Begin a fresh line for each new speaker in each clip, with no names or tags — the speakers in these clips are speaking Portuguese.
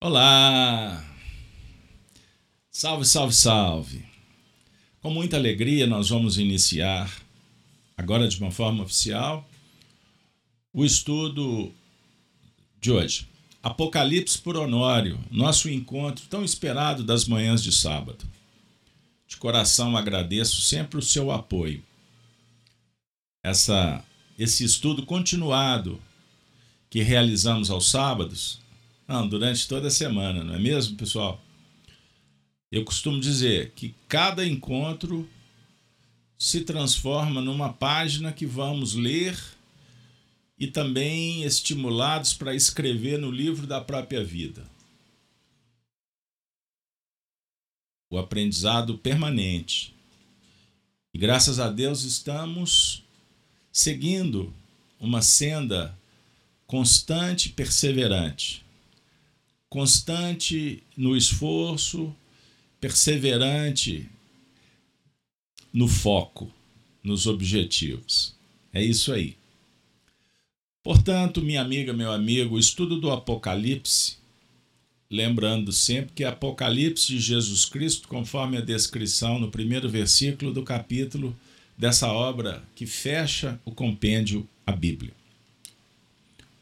Olá! Salve, salve, salve! Com muita alegria, nós vamos iniciar, agora de uma forma oficial, o estudo de hoje. Apocalipse por Honório, nosso encontro tão esperado das manhãs de sábado. De coração agradeço sempre o seu apoio. Essa, esse estudo continuado que realizamos aos sábados não, durante toda a semana, não é mesmo, pessoal? Eu costumo dizer que cada encontro se transforma numa página que vamos ler e também estimulados para escrever no livro da própria vida. O aprendizado permanente. E graças a Deus estamos seguindo uma senda constante e perseverante constante no esforço, perseverante no foco, nos objetivos. É isso aí. Portanto, minha amiga, meu amigo, o estudo do Apocalipse, lembrando sempre que Apocalipse de Jesus Cristo, conforme a descrição no primeiro versículo do capítulo dessa obra que fecha o compêndio, a Bíblia.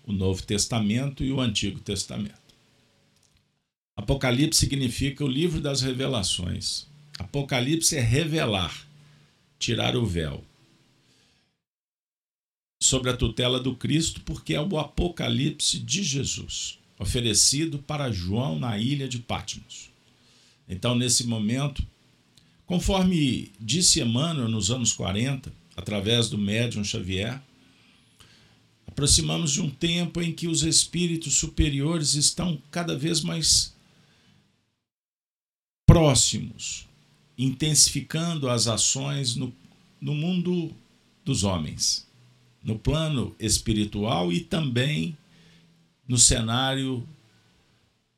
O Novo Testamento e o Antigo Testamento. Apocalipse significa o livro das revelações. Apocalipse é revelar, tirar o véu. Sobre a tutela do Cristo, porque é o Apocalipse de Jesus, oferecido para João na ilha de Patmos. Então, nesse momento, conforme disse Emmanuel nos anos 40, através do médium Xavier, aproximamos de um tempo em que os espíritos superiores estão cada vez mais próximos, intensificando as ações no, no mundo dos homens, no plano espiritual e também no cenário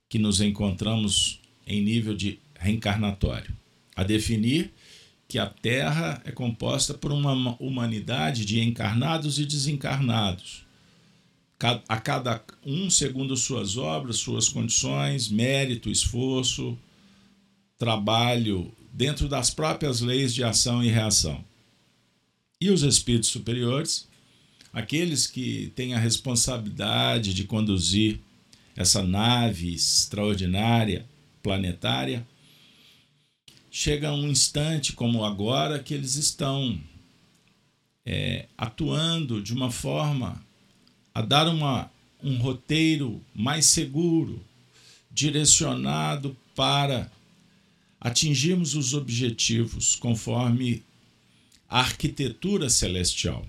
que nos encontramos em nível de reencarnatório. A definir que a Terra é composta por uma humanidade de encarnados e desencarnados. A cada um segundo suas obras, suas condições, mérito, esforço, trabalho dentro das próprias leis de ação e reação. E os espíritos superiores, aqueles que têm a responsabilidade de conduzir essa nave extraordinária, planetária, chega um instante como agora que eles estão é, atuando de uma forma a dar uma, um roteiro mais seguro, direcionado para atingirmos os objetivos conforme a arquitetura celestial.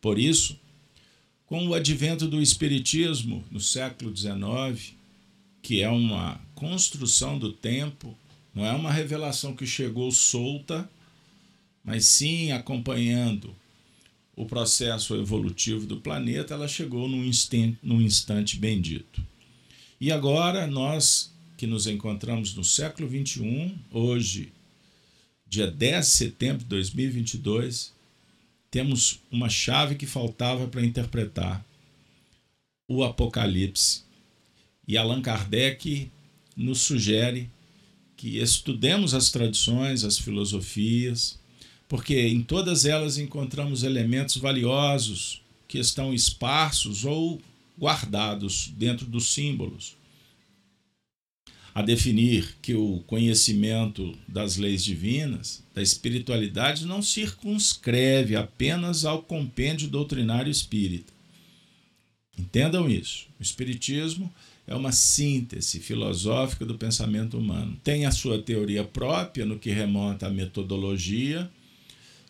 Por isso, com o advento do Espiritismo no século XIX, que é uma construção do tempo, não é uma revelação que chegou solta, mas sim acompanhando o processo evolutivo do planeta, ela chegou num instante, num instante bendito. E agora nós que nos encontramos no século 21, hoje, dia 10 de setembro de 2022, temos uma chave que faltava para interpretar o Apocalipse. E Allan Kardec nos sugere que estudemos as tradições, as filosofias, porque em todas elas encontramos elementos valiosos que estão esparsos ou guardados dentro dos símbolos a definir que o conhecimento das leis divinas, da espiritualidade, não circunscreve apenas ao compêndio doutrinário espírita. Entendam isso. O Espiritismo é uma síntese filosófica do pensamento humano. Tem a sua teoria própria no que remonta à metodologia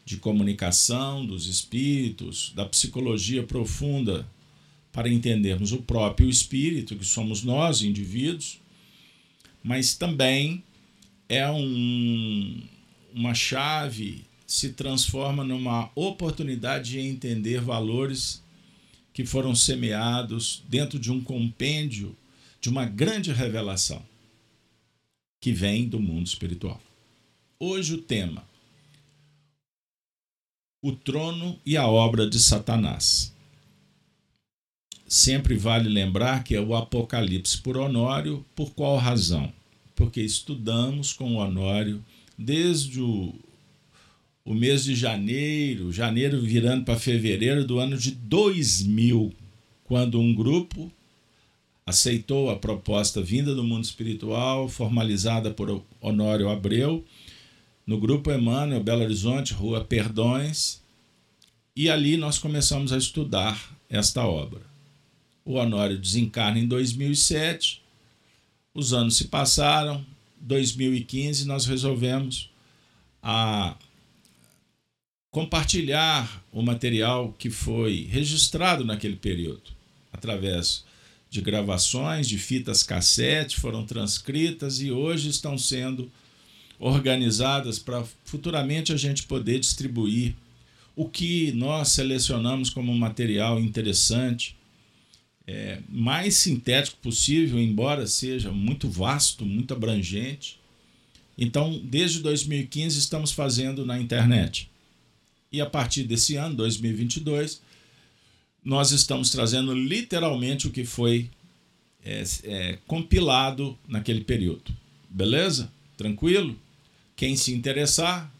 de comunicação dos espíritos, da psicologia profunda para entendermos o próprio espírito, que somos nós, indivíduos, mas também é um, uma chave, se transforma numa oportunidade de entender valores que foram semeados dentro de um compêndio de uma grande revelação que vem do mundo espiritual. Hoje o tema: o trono e a obra de Satanás. Sempre vale lembrar que é o Apocalipse por Honório, por qual razão? Porque estudamos com Honório desde o, o mês de janeiro, janeiro virando para fevereiro do ano de 2000, quando um grupo aceitou a proposta vinda do mundo espiritual, formalizada por Honório Abreu, no grupo Emmanuel, Belo Horizonte, Rua Perdões, e ali nós começamos a estudar esta obra. O Honório desencarna em 2007, os anos se passaram, 2015 nós resolvemos a compartilhar o material que foi registrado naquele período, através de gravações, de fitas cassete, foram transcritas e hoje estão sendo organizadas para futuramente a gente poder distribuir o que nós selecionamos como material interessante, é, mais sintético possível, embora seja muito vasto, muito abrangente. Então, desde 2015 estamos fazendo na internet. E a partir desse ano, 2022, nós estamos trazendo literalmente o que foi é, é, compilado naquele período. Beleza? Tranquilo? Quem se interessar,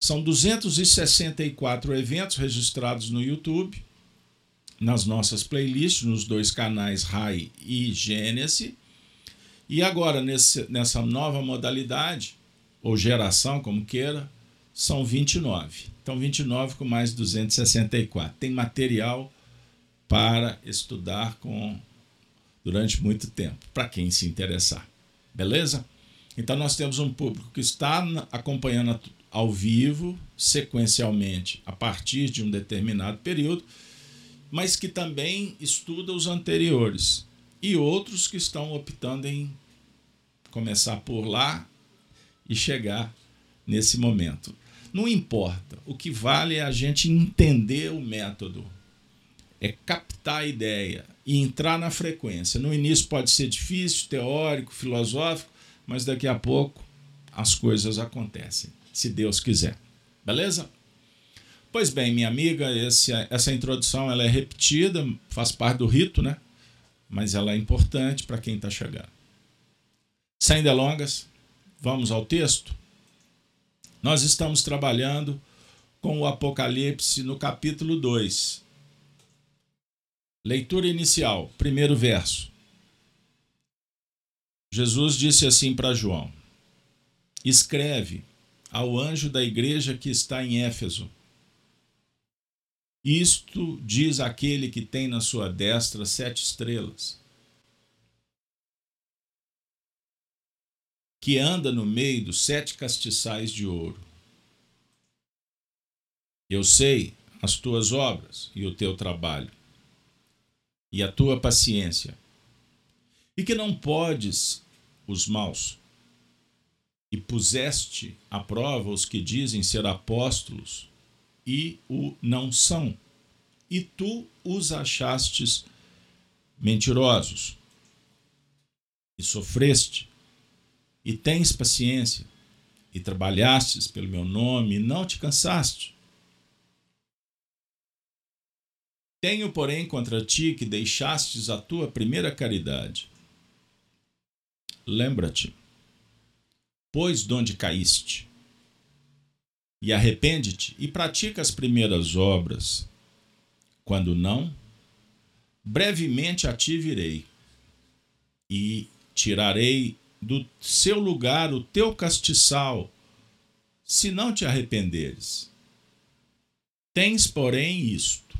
são 264 eventos registrados no YouTube, nas nossas playlists, nos dois canais RAI e Gênesis. E agora, nesse, nessa nova modalidade, ou geração, como queira, são 29. Então, 29 com mais 264. Tem material para estudar com durante muito tempo, para quem se interessar. Beleza? Então, nós temos um público que está acompanhando ao vivo, sequencialmente, a partir de um determinado período, mas que também estuda os anteriores. E outros que estão optando em começar por lá e chegar nesse momento. Não importa, o que vale é a gente entender o método, é captar a ideia e entrar na frequência. No início pode ser difícil, teórico, filosófico, mas daqui a pouco as coisas acontecem se Deus quiser. Beleza? Pois bem, minha amiga, esse, essa introdução ela é repetida, faz parte do rito, né? Mas ela é importante para quem está chegando. Sem delongas, vamos ao texto. Nós estamos trabalhando com o Apocalipse no capítulo 2. Leitura inicial, primeiro verso. Jesus disse assim para João: Escreve ao anjo da igreja que está em Éfeso. Isto diz aquele que tem na sua destra sete estrelas, que anda no meio dos sete castiçais de ouro. Eu sei as tuas obras e o teu trabalho, e a tua paciência, e que não podes os maus e puseste à prova os que dizem ser apóstolos e o não são, e tu os achastes mentirosos, e sofreste, e tens paciência, e trabalhastes pelo meu nome, e não te cansaste. Tenho, porém, contra ti que deixastes a tua primeira caridade. Lembra-te pois de onde caíste. E arrepende-te e pratica as primeiras obras. Quando não, brevemente a ti virei e tirarei do seu lugar o teu castiçal, se não te arrependeres. Tens, porém, isto,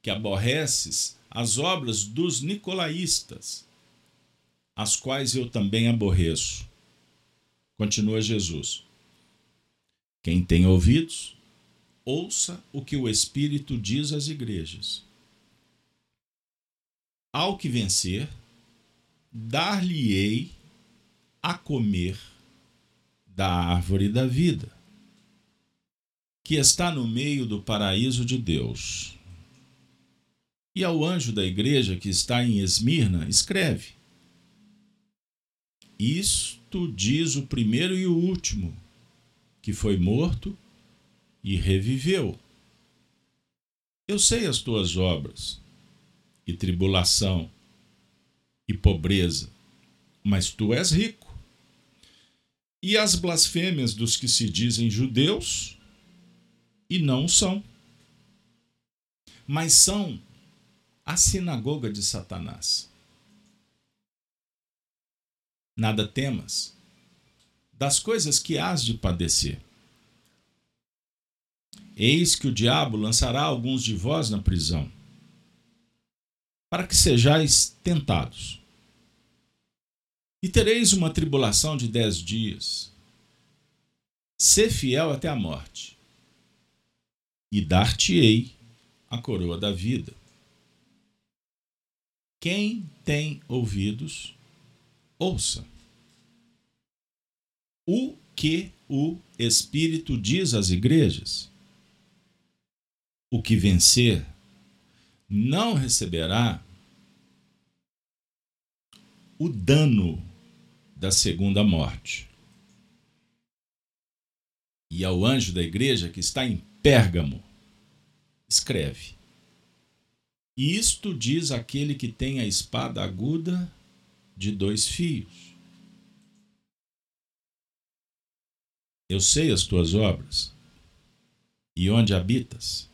que aborreces as obras dos nicolaístas, as quais eu também aborreço. Continua Jesus. Quem tem ouvidos, ouça o que o Espírito diz às igrejas. Ao que vencer, dar-lhe-ei a comer da árvore da vida, que está no meio do paraíso de Deus. E ao anjo da igreja que está em Esmirna, escreve: isto diz o primeiro e o último, que foi morto e reviveu. Eu sei as tuas obras, e tribulação e pobreza, mas tu és rico. E as blasfêmias dos que se dizem judeus e não são, mas são a sinagoga de Satanás. Nada temas das coisas que hás de padecer. Eis que o diabo lançará alguns de vós na prisão, para que sejais tentados. E tereis uma tribulação de dez dias. Sê fiel até a morte, e dar-te-ei a coroa da vida. Quem tem ouvidos, ouça. O que o Espírito diz às igrejas? O que vencer não receberá o dano da segunda morte. E ao anjo da igreja que está em Pérgamo, escreve: Isto diz aquele que tem a espada aguda de dois fios. Eu sei as tuas obras e onde habitas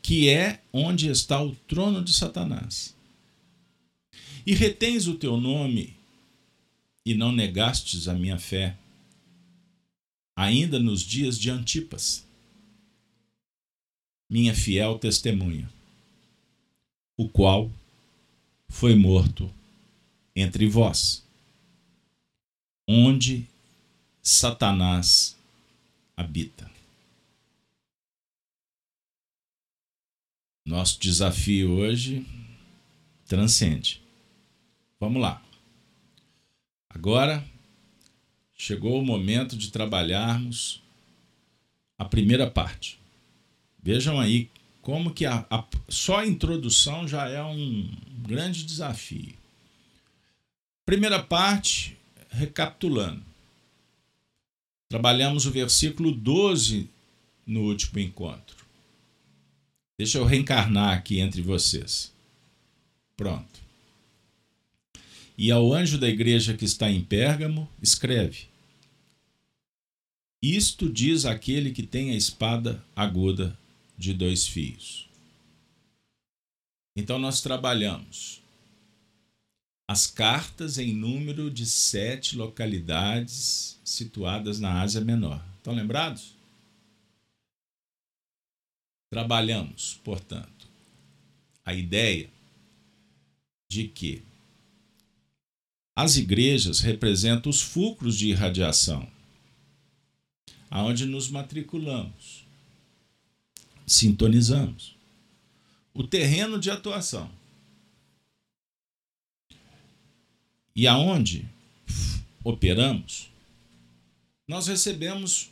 que é onde está o trono de Satanás. E retens o teu nome e não negastes a minha fé, ainda nos dias de Antipas, minha fiel testemunha, o qual foi morto entre vós, onde Satanás habita. Nosso desafio hoje transcende. Vamos lá. Agora chegou o momento de trabalharmos a primeira parte. Vejam aí como que a, a, só a introdução já é um grande desafio. Primeira parte, recapitulando. Trabalhamos o versículo 12 no último encontro. Deixa eu reencarnar aqui entre vocês. Pronto. E ao anjo da igreja que está em Pérgamo, escreve: Isto diz aquele que tem a espada aguda de dois fios. Então nós trabalhamos as cartas em número de sete localidades situadas na Ásia Menor. Estão lembrados? Trabalhamos, portanto, a ideia de que as igrejas representam os fulcros de irradiação, aonde nos matriculamos, sintonizamos, o terreno de atuação. E aonde operamos, nós recebemos,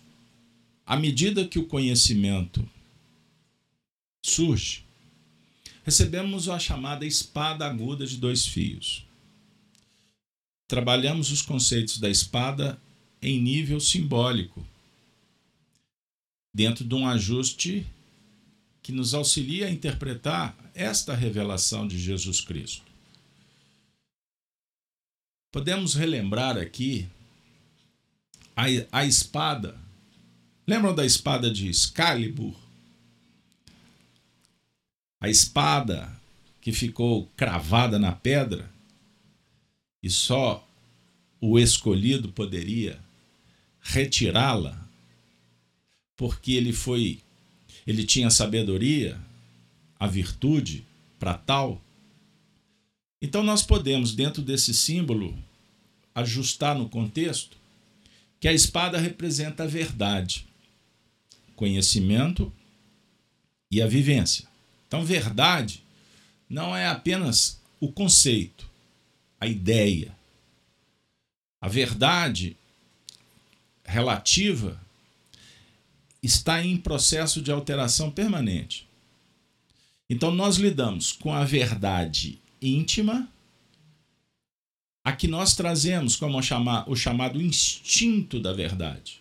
à medida que o conhecimento surge, recebemos a chamada espada aguda de dois fios. Trabalhamos os conceitos da espada em nível simbólico, dentro de um ajuste que nos auxilia a interpretar esta revelação de Jesus Cristo. Podemos relembrar aqui a, a espada. Lembram da espada de Excalibur? a espada que ficou cravada na pedra e só o escolhido poderia retirá-la, porque ele foi ele tinha sabedoria, a virtude para tal. Então nós podemos dentro desse símbolo ajustar no contexto que a espada representa a verdade, conhecimento e a vivência. Então, verdade não é apenas o conceito, a ideia. A verdade relativa está em processo de alteração permanente. Então, nós lidamos com a verdade íntima, a que nós trazemos como o chamado instinto da verdade,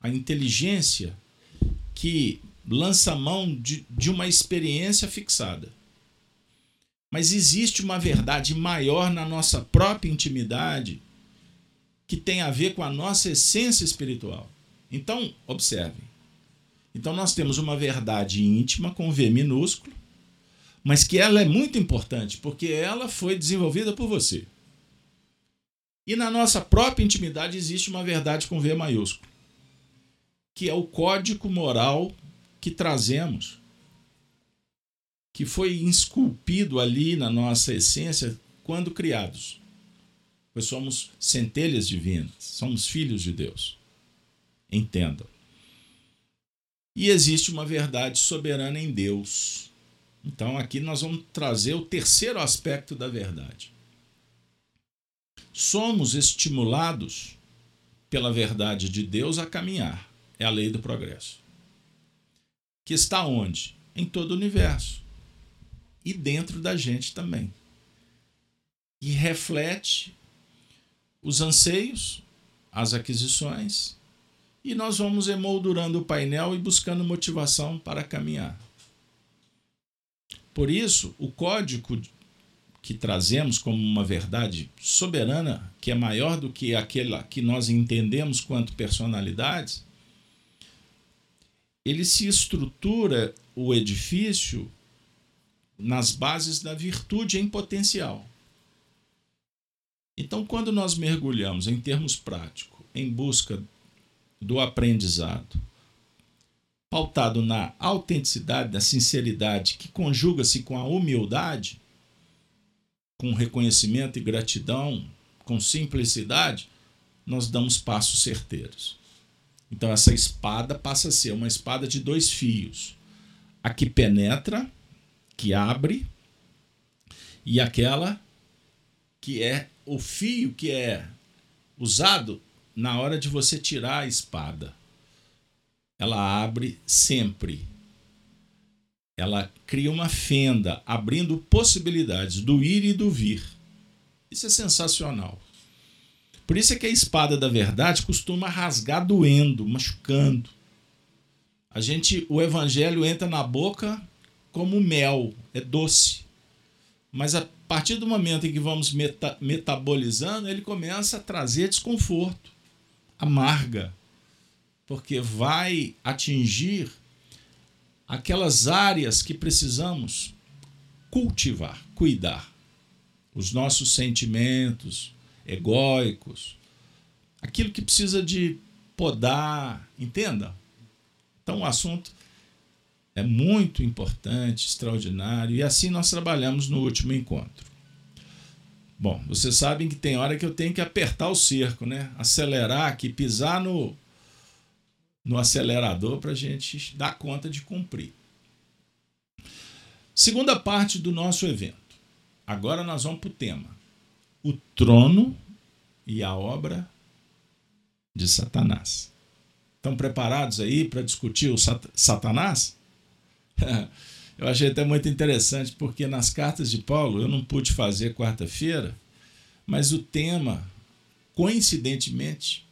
a inteligência que lança mão de, de uma experiência fixada. Mas existe uma verdade maior na nossa própria intimidade que tem a ver com a nossa essência espiritual. Então, observe. Então, nós temos uma verdade íntima com V minúsculo, mas que ela é muito importante porque ela foi desenvolvida por você. E na nossa própria intimidade existe uma verdade com V maiúsculo, que é o código moral que trazemos que foi esculpido ali na nossa essência quando criados. Pois somos centelhas divinas, somos filhos de Deus. Entendam. E existe uma verdade soberana em Deus. Então aqui nós vamos trazer o terceiro aspecto da verdade. Somos estimulados pela verdade de Deus a caminhar. É a lei do progresso. Que está onde? Em todo o universo e dentro da gente também. E reflete os anseios, as aquisições, e nós vamos emoldurando o painel e buscando motivação para caminhar. Por isso, o código que trazemos como uma verdade soberana, que é maior do que aquela que nós entendemos quanto personalidades, ele se estrutura o edifício nas bases da virtude em potencial. Então, quando nós mergulhamos em termos práticos, em busca do aprendizado, pautado na autenticidade, na sinceridade, que conjuga-se com a humildade, com reconhecimento e gratidão, com simplicidade, nós damos passos certeiros. Então, essa espada passa a ser uma espada de dois fios: a que penetra que abre e aquela que é o fio que é usado na hora de você tirar a espada. Ela abre sempre. Ela cria uma fenda, abrindo possibilidades do ir e do vir. Isso é sensacional. Por isso é que a espada da verdade costuma rasgar doendo, machucando. A gente, o evangelho entra na boca como mel, é doce. Mas a partir do momento em que vamos meta metabolizando, ele começa a trazer desconforto, amarga, porque vai atingir aquelas áreas que precisamos cultivar, cuidar. Os nossos sentimentos egóicos, aquilo que precisa de podar, entenda? Então o assunto é muito importante, extraordinário, e assim nós trabalhamos no último encontro. Bom, vocês sabem que tem hora que eu tenho que apertar o cerco, né? Acelerar aqui, pisar no, no acelerador para a gente dar conta de cumprir. Segunda parte do nosso evento. Agora nós vamos para o tema: o trono e a obra de Satanás. Estão preparados aí para discutir o sat Satanás? eu achei até muito interessante, porque nas cartas de Paulo eu não pude fazer quarta-feira, mas o tema, coincidentemente,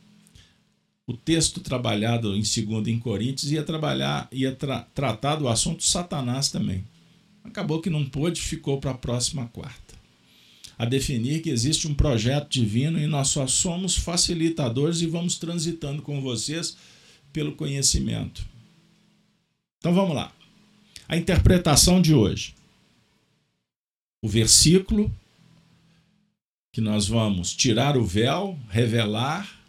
o texto trabalhado em 2 em Coríntios ia trabalhar, ia tra tratar do assunto Satanás também. Acabou que não pôde, ficou para a próxima quarta. A definir que existe um projeto divino e nós só somos facilitadores e vamos transitando com vocês pelo conhecimento. Então vamos lá a interpretação de hoje. O versículo que nós vamos tirar o véu, revelar,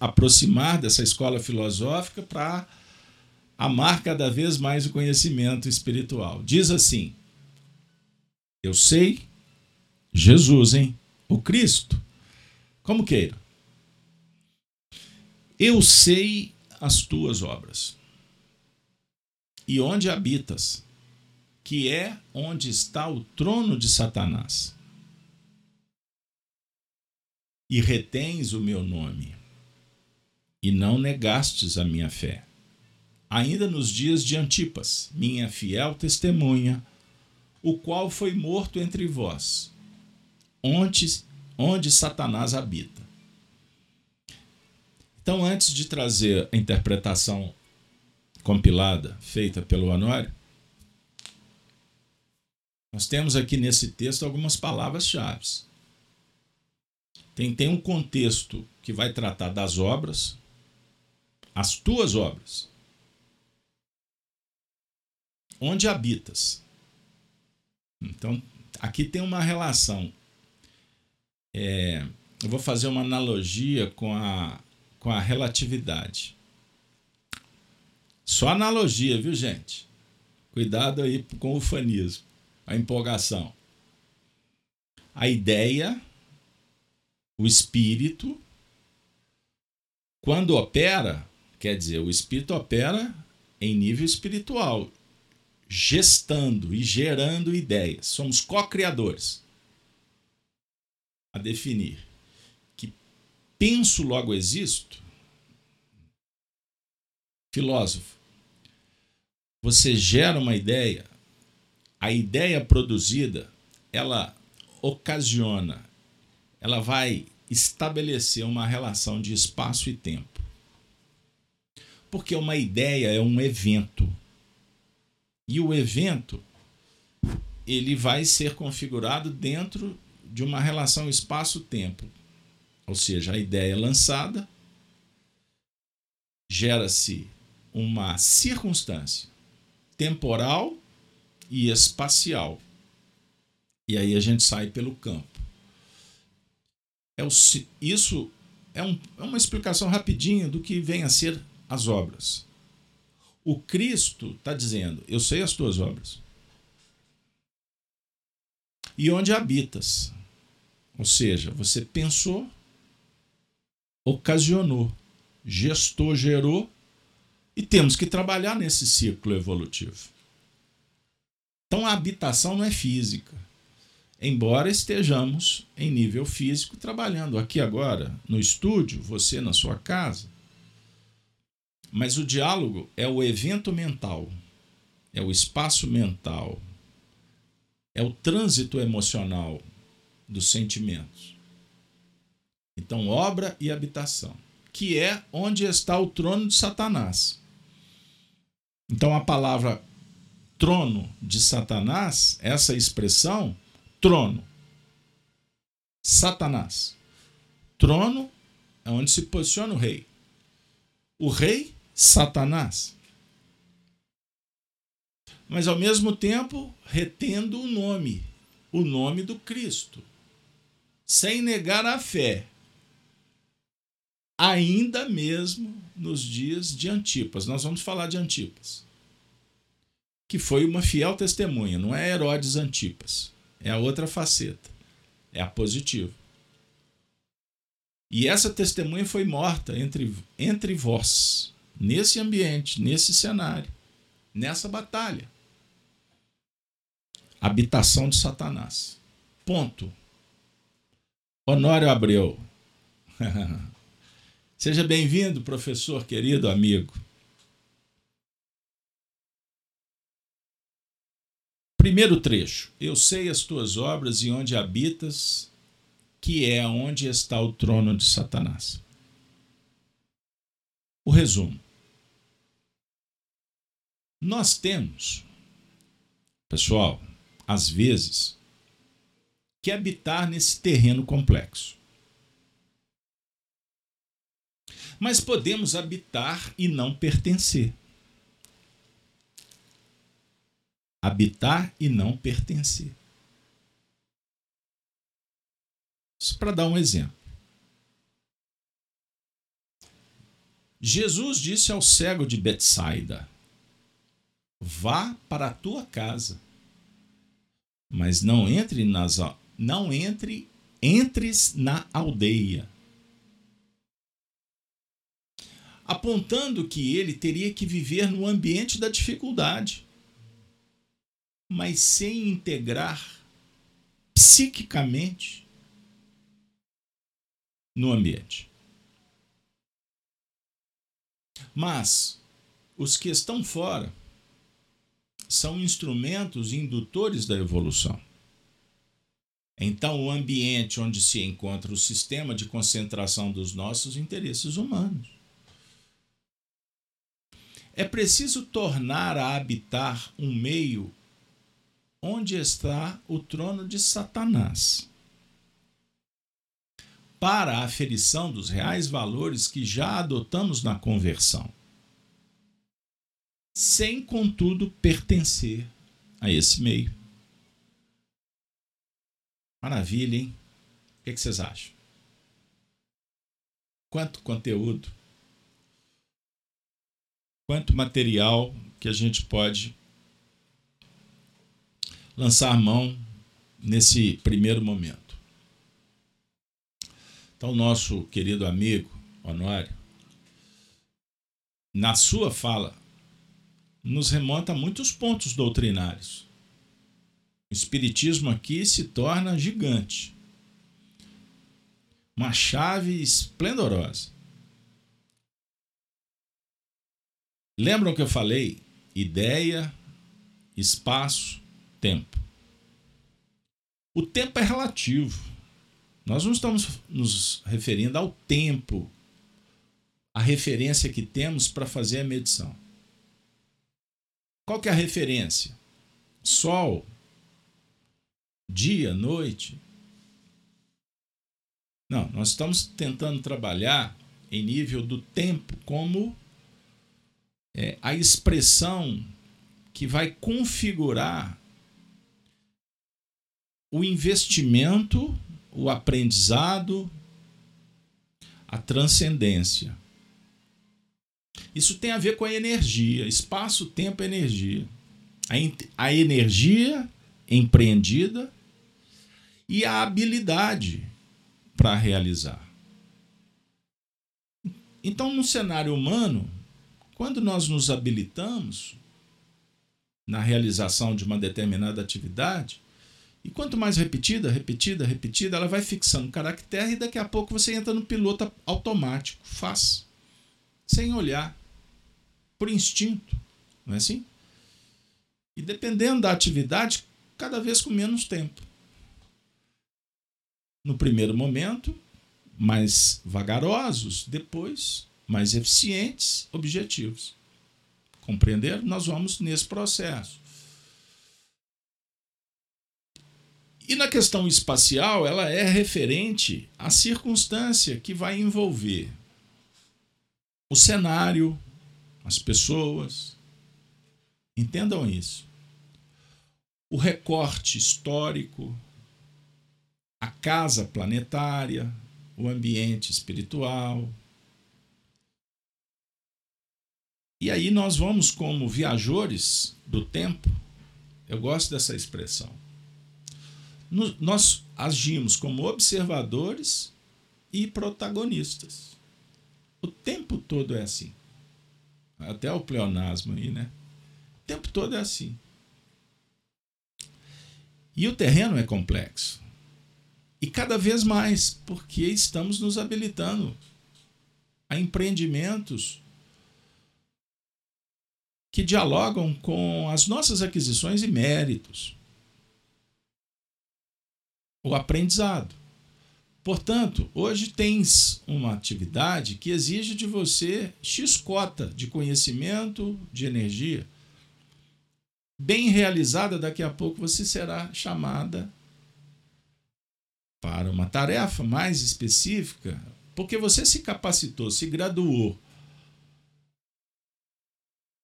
aproximar dessa escola filosófica para amar cada vez mais o conhecimento espiritual. Diz assim: Eu sei Jesus, hein? O Cristo. Como queira. Eu sei as tuas obras e onde habitas, que é onde está o trono de Satanás. E retens o meu nome, e não negastes a minha fé. Ainda nos dias de Antipas, minha fiel testemunha, o qual foi morto entre vós, onde, onde Satanás habita. Então, antes de trazer a interpretação compilada, feita pelo Honório, nós temos aqui nesse texto algumas palavras-chave. Tem, tem um contexto que vai tratar das obras, as tuas obras. Onde habitas? Então, aqui tem uma relação. É, eu vou fazer uma analogia com a, com a relatividade. Só analogia, viu, gente? Cuidado aí com o fanismo, a empolgação. A ideia, o espírito, quando opera, quer dizer, o espírito opera em nível espiritual, gestando e gerando ideias. Somos co-criadores. A definir que penso, logo existo. Filósofo, você gera uma ideia, a ideia produzida, ela ocasiona, ela vai estabelecer uma relação de espaço e tempo. Porque uma ideia é um evento. E o evento ele vai ser configurado dentro de uma relação espaço-tempo. Ou seja, a ideia é lançada, gera-se uma circunstância temporal e espacial. E aí a gente sai pelo campo. É o, isso é, um, é uma explicação rapidinha do que vem a ser as obras. O Cristo está dizendo: Eu sei as tuas obras. E onde habitas? Ou seja, você pensou, ocasionou, gestou, gerou, e temos que trabalhar nesse ciclo evolutivo. Então a habitação não é física. Embora estejamos em nível físico trabalhando aqui agora, no estúdio, você na sua casa, mas o diálogo é o evento mental, é o espaço mental, é o trânsito emocional dos sentimentos. Então, obra e habitação, que é onde está o trono de Satanás. Então, a palavra trono de Satanás, essa expressão, trono, Satanás. Trono é onde se posiciona o rei. O rei Satanás. Mas ao mesmo tempo retendo o nome, o nome do Cristo, sem negar a fé. Ainda mesmo nos dias de Antipas. Nós vamos falar de Antipas. Que foi uma fiel testemunha, não é Herodes Antipas. É a outra faceta. É a positiva. E essa testemunha foi morta entre, entre vós nesse ambiente, nesse cenário, nessa batalha. Habitação de Satanás. Ponto. Honório Abreu. Seja bem-vindo, professor querido amigo. Primeiro trecho. Eu sei as tuas obras e onde habitas, que é onde está o trono de Satanás. O resumo. Nós temos, pessoal, às vezes, que habitar nesse terreno complexo. Mas podemos habitar e não pertencer. Habitar e não pertencer. Para dar um exemplo. Jesus disse ao cego de Betsaida: vá para a tua casa. Mas não entre nas não entre entres na aldeia. Apontando que ele teria que viver no ambiente da dificuldade, mas sem integrar psiquicamente no ambiente. Mas os que estão fora são instrumentos indutores da evolução. Então, o ambiente onde se encontra o sistema de concentração dos nossos interesses humanos. é preciso tornar a habitar um meio onde está o trono de Satanás. Para a aferição dos reais valores que já adotamos na conversão, sem, contudo, pertencer a esse meio. Maravilha, hein? O que, vocês acham? Quanto conteúdo, quanto material que a gente pode lançar mão nesse primeiro momento. Então, nosso querido amigo Honório, na sua fala, nos remonta a muitos pontos doutrinários. O Espiritismo aqui se torna gigante. Uma chave esplendorosa. Lembram que eu falei? Ideia, espaço, tempo. O tempo é relativo. Nós não estamos nos referindo ao tempo, a referência que temos para fazer a medição. Qual que é a referência? Sol, dia, noite. Não, nós estamos tentando trabalhar em nível do tempo como é, a expressão que vai configurar o investimento, o aprendizado, a transcendência. Isso tem a ver com a energia, espaço, tempo, energia. A, a energia empreendida e a habilidade para realizar. Então, no cenário humano, quando nós nos habilitamos na realização de uma determinada atividade, e quanto mais repetida, repetida, repetida, ela vai fixando caractere e daqui a pouco você entra no piloto automático, faz, sem olhar, por instinto, não é assim? E dependendo da atividade, cada vez com menos tempo. No primeiro momento, mais vagarosos, depois mais eficientes, objetivos. Compreender? Nós vamos nesse processo. E na questão espacial, ela é referente à circunstância que vai envolver o cenário, as pessoas. Entendam isso. O recorte histórico, a casa planetária, o ambiente espiritual. E aí nós vamos, como viajores do tempo, eu gosto dessa expressão nós agimos como observadores e protagonistas. O tempo todo é assim. Até o pleonasmo aí, né? O tempo todo é assim. E o terreno é complexo. E cada vez mais, porque estamos nos habilitando a empreendimentos que dialogam com as nossas aquisições e méritos o aprendizado. Portanto, hoje tens uma atividade que exige de você X cota de conhecimento, de energia. Bem realizada, daqui a pouco você será chamada para uma tarefa mais específica, porque você se capacitou, se graduou.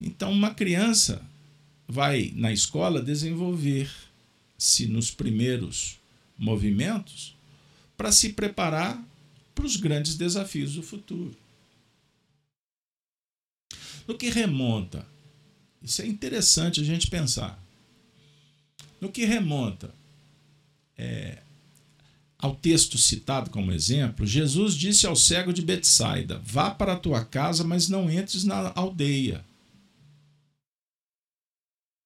Então, uma criança vai na escola desenvolver-se nos primeiros movimentos para se preparar para os grandes desafios do futuro. No que remonta, isso é interessante a gente pensar. No que remonta é, ao texto citado como exemplo, Jesus disse ao cego de Betsaida: Vá para a tua casa, mas não entres na aldeia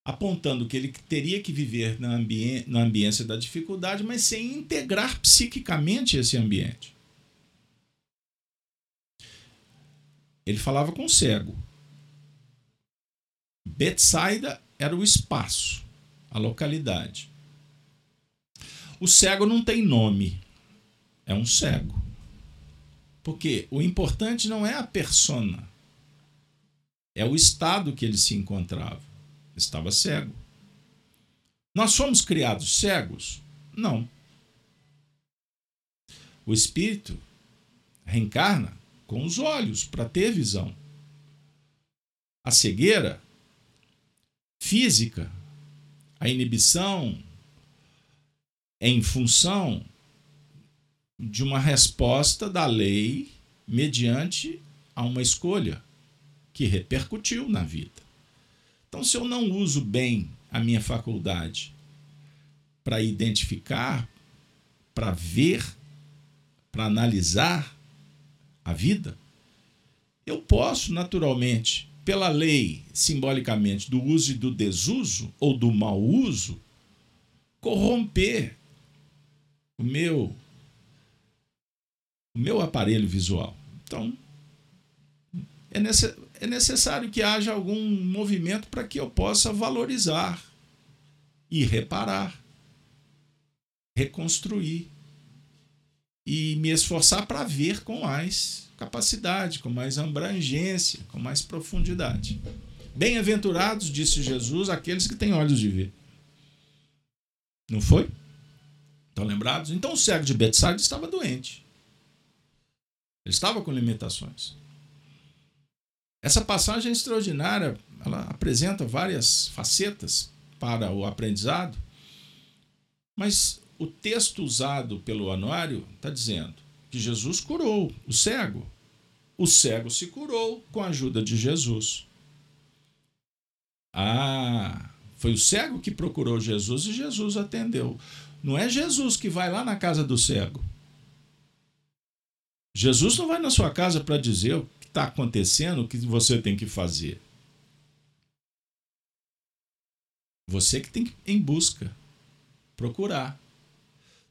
apontando que ele teria que viver na, ambi na ambiência da dificuldade, mas sem integrar psiquicamente esse ambiente. Ele falava com o cego. Betsaida era o espaço, a localidade. O cego não tem nome, é um cego. Porque o importante não é a persona, É o estado que ele se encontrava. Estava cego. Nós fomos criados cegos? Não. O espírito reencarna com os olhos para ter visão. A cegueira física, a inibição é em função de uma resposta da lei mediante a uma escolha que repercutiu na vida. Então, se eu não uso bem a minha faculdade para identificar, para ver, para analisar a vida, eu posso naturalmente, pela lei, simbolicamente, do uso e do desuso, ou do mau uso, corromper o meu o meu aparelho visual. Então, é, necess, é necessário que haja algum movimento para que eu possa valorizar e reparar, reconstruir e me esforçar para ver com mais capacidade, com mais abrangência, com mais profundidade. Bem-aventurados, disse Jesus, aqueles que têm olhos de ver. Não foi? Estão lembrados? Então o cego de Betsaida estava doente. Ele estava com limitações. Essa passagem é extraordinária, ela apresenta várias facetas para o aprendizado, mas o texto usado pelo anuário está dizendo que Jesus curou o cego. O cego se curou com a ajuda de Jesus. Ah, foi o cego que procurou Jesus e Jesus atendeu. Não é Jesus que vai lá na casa do cego. Jesus não vai na sua casa para dizer está acontecendo, o que você tem que fazer. Você que tem que ir em busca, procurar.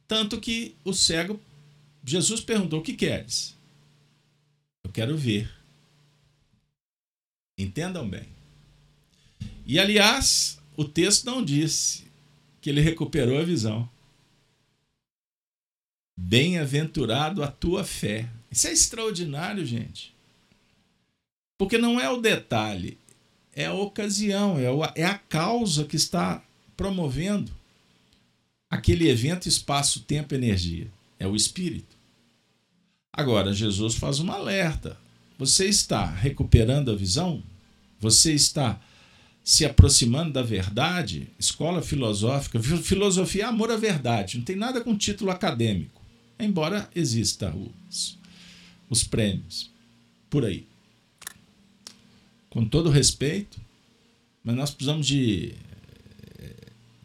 Tanto que o cego, Jesus perguntou: O que queres? Eu quero ver. Entendam bem. E aliás, o texto não disse que ele recuperou a visão. Bem-aventurado a tua fé. Isso é extraordinário, gente. Porque não é o detalhe, é a ocasião, é a causa que está promovendo aquele evento, espaço, tempo, energia. É o espírito. Agora, Jesus faz um alerta. Você está recuperando a visão? Você está se aproximando da verdade? Escola filosófica. Filosofia é amor à verdade. Não tem nada com título acadêmico embora exista os, os prêmios por aí. Com todo respeito, mas nós precisamos de,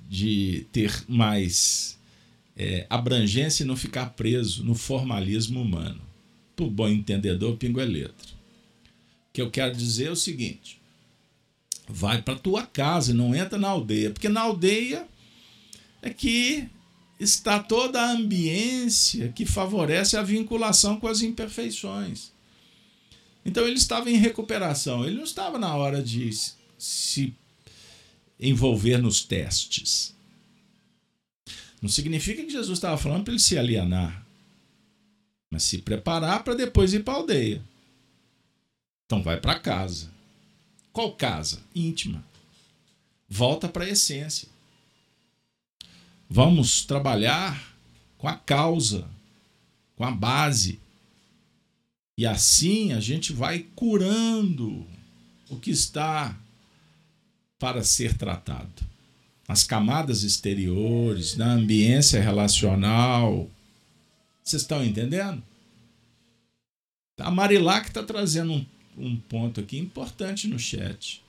de ter mais é, abrangência e não ficar preso no formalismo humano. Por bom entendedor, pingo é letra. O que eu quero dizer é o seguinte: vai para tua casa e não entra na aldeia, porque na aldeia é que está toda a ambiência que favorece a vinculação com as imperfeições. Então ele estava em recuperação, ele não estava na hora de se envolver nos testes. Não significa que Jesus estava falando para ele se alienar, mas se preparar para depois ir para a aldeia. Então vai para casa. Qual casa? Íntima. Volta para a essência. Vamos trabalhar com a causa, com a base. E assim a gente vai curando o que está para ser tratado. As camadas exteriores, na ambiência relacional. Vocês estão entendendo? A Marilac está trazendo um, um ponto aqui importante no chat.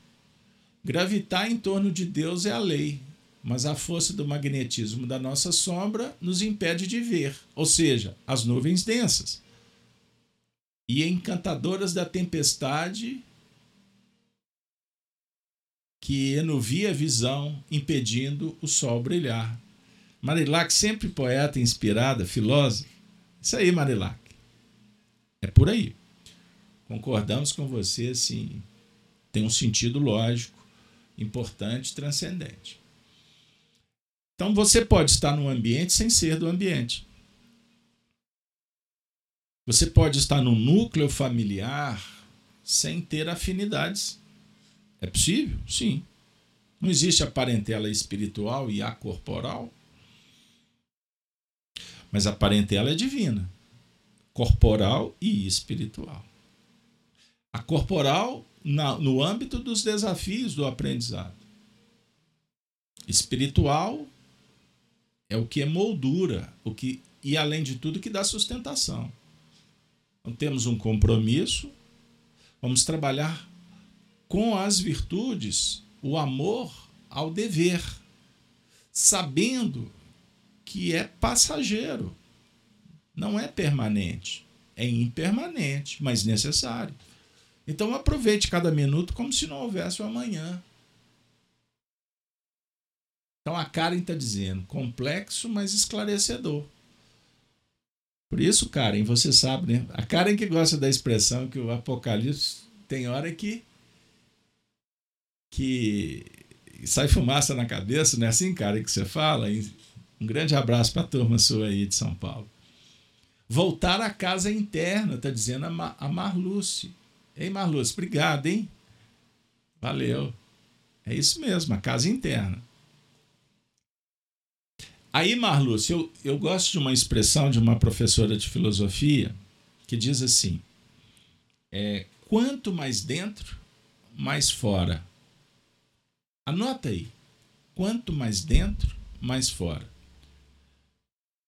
Gravitar em torno de Deus é a lei mas a força do magnetismo da nossa sombra nos impede de ver, ou seja, as nuvens densas. E encantadoras da tempestade que enuvia a visão, impedindo o sol brilhar. Marilac, sempre poeta, inspirada, filósofa. Isso aí, Marilac. É por aí. Concordamos com você, sim. Tem um sentido lógico, importante, transcendente. Então você pode estar num ambiente sem ser do ambiente. Você pode estar no núcleo familiar sem ter afinidades É possível? Sim. Não existe a parentela espiritual e a corporal? Mas a parentela é divina, corporal e espiritual. A corporal na, no âmbito dos desafios do aprendizado. Espiritual é o que é moldura, o que e além de tudo que dá sustentação. Então temos um compromisso, vamos trabalhar com as virtudes, o amor ao dever, sabendo que é passageiro, não é permanente, é impermanente, mas necessário. Então aproveite cada minuto como se não houvesse o amanhã. Então a Karen está dizendo, complexo, mas esclarecedor. Por isso, Karen, você sabe, né? A Karen que gosta da expressão que o Apocalipse tem hora que que sai fumaça na cabeça, não é assim, Karen, que você fala? Um grande abraço para a turma sua aí de São Paulo. Voltar à casa interna, está dizendo a, a Marluce. Ei, Marluce, obrigado, hein? Valeu. É isso mesmo, a casa interna. Aí, Marluce, eu, eu gosto de uma expressão de uma professora de filosofia que diz assim: é, quanto mais dentro, mais fora. Anota aí. Quanto mais dentro, mais fora.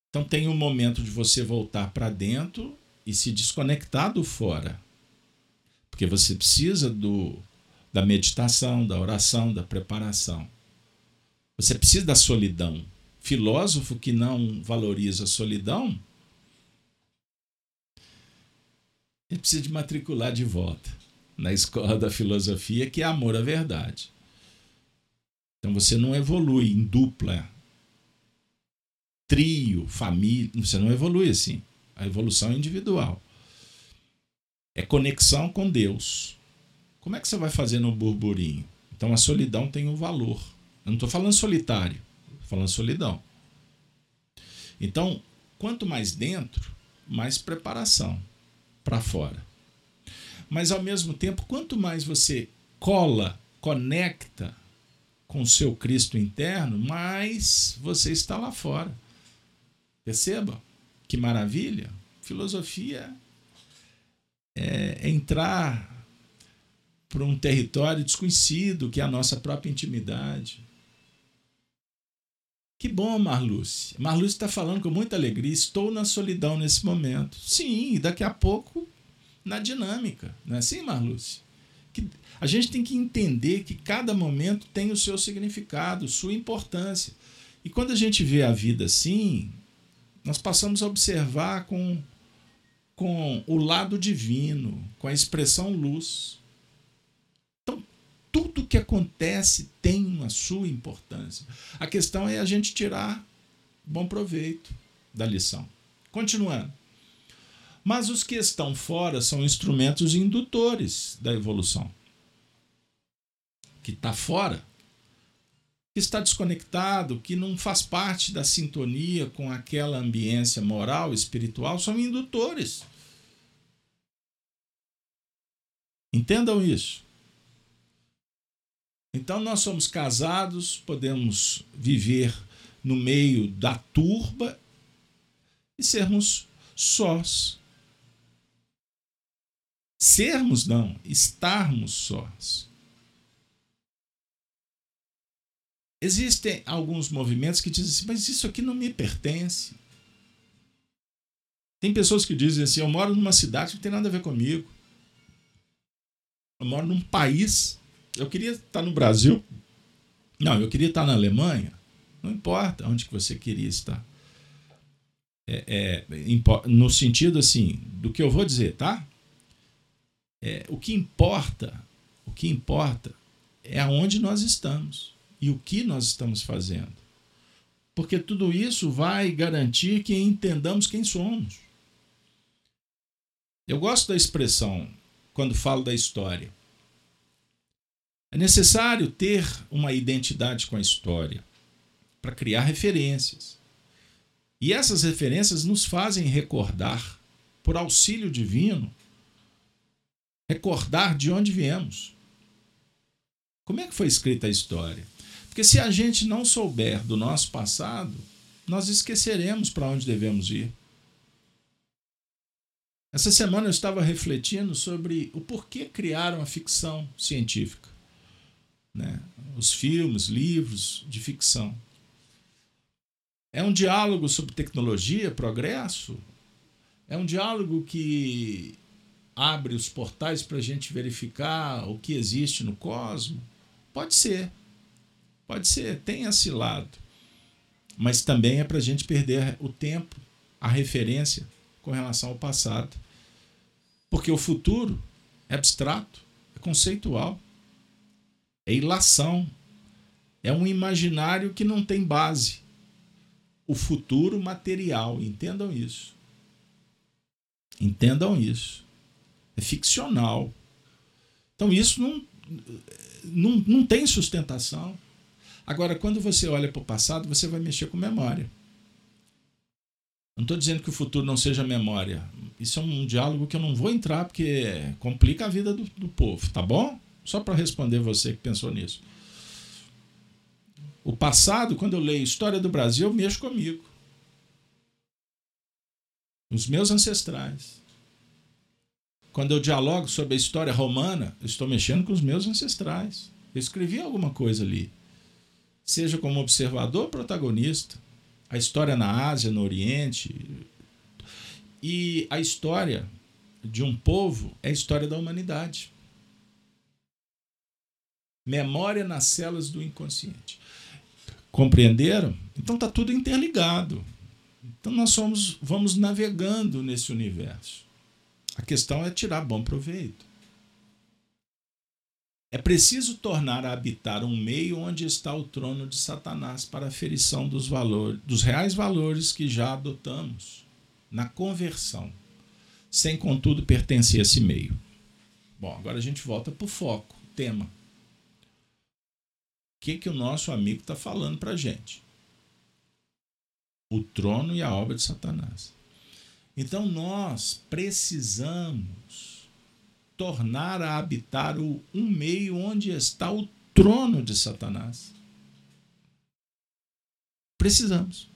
Então tem um momento de você voltar para dentro e se desconectar do fora. Porque você precisa do da meditação, da oração, da preparação. Você precisa da solidão filósofo que não valoriza a solidão, ele precisa de matricular de volta na escola da filosofia, que é amor à verdade. Então você não evolui em dupla, trio, família, você não evolui assim. A evolução é individual. É conexão com Deus. Como é que você vai fazer no burburinho? Então a solidão tem um valor. Eu não estou falando solitário falando solidão. Então, quanto mais dentro, mais preparação para fora. Mas ao mesmo tempo, quanto mais você cola, conecta com o seu Cristo interno, mais você está lá fora. Perceba que maravilha! Filosofia é entrar para um território desconhecido, que é a nossa própria intimidade. Que bom, Marluce. Marluce está falando com muita alegria. Estou na solidão nesse momento. Sim, daqui a pouco na dinâmica. Não é assim, Marluce? Que a gente tem que entender que cada momento tem o seu significado, sua importância. E quando a gente vê a vida assim, nós passamos a observar com, com o lado divino, com a expressão luz tudo que acontece tem a sua importância. A questão é a gente tirar bom proveito da lição. Continuando. Mas os que estão fora são instrumentos indutores da evolução. Que está fora, que está desconectado, que não faz parte da sintonia com aquela ambiência moral, espiritual, são indutores. Entendam isso. Então nós somos casados, podemos viver no meio da turba e sermos sós. Sermos não, estarmos sós. Existem alguns movimentos que dizem assim, mas isso aqui não me pertence. Tem pessoas que dizem assim, eu moro numa cidade que não tem nada a ver comigo. Eu moro num país eu queria estar no Brasil. Não, eu queria estar na Alemanha. Não importa onde que você queria estar. É, é, no sentido assim, do que eu vou dizer, tá? É, o que importa, o que importa é aonde nós estamos e o que nós estamos fazendo. Porque tudo isso vai garantir que entendamos quem somos. Eu gosto da expressão quando falo da história. É necessário ter uma identidade com a história para criar referências. E essas referências nos fazem recordar, por auxílio divino, recordar de onde viemos. Como é que foi escrita a história? Porque se a gente não souber do nosso passado, nós esqueceremos para onde devemos ir. Essa semana eu estava refletindo sobre o porquê criaram a ficção científica. Né? Os filmes, livros de ficção. É um diálogo sobre tecnologia, progresso? É um diálogo que abre os portais para a gente verificar o que existe no cosmos? Pode ser. Pode ser, tem esse lado. Mas também é para a gente perder o tempo, a referência com relação ao passado. Porque o futuro é abstrato, é conceitual, é ilação, é um imaginário que não tem base. O futuro material, entendam isso. Entendam isso. É ficcional. Então isso não, não, não tem sustentação. Agora, quando você olha para o passado, você vai mexer com memória. Não estou dizendo que o futuro não seja memória. Isso é um diálogo que eu não vou entrar porque complica a vida do, do povo, tá bom? Só para responder você que pensou nisso. O passado, quando eu leio História do Brasil, eu mexo comigo. Os meus ancestrais. Quando eu dialogo sobre a história romana, eu estou mexendo com os meus ancestrais. Eu escrevi alguma coisa ali. Seja como observador ou protagonista a história na Ásia, no Oriente. E a história de um povo é a história da humanidade. Memória nas celas do inconsciente. Compreenderam? Então está tudo interligado. Então nós somos, vamos navegando nesse universo. A questão é tirar bom proveito. É preciso tornar a habitar um meio onde está o trono de Satanás para a ferição dos valores, dos reais valores que já adotamos na conversão, sem contudo pertencer a esse meio. Bom, agora a gente volta para o foco, tema. Que, que o nosso amigo está falando para a gente? O trono e a obra de Satanás. Então nós precisamos tornar a habitar o, um meio onde está o trono de Satanás. Precisamos.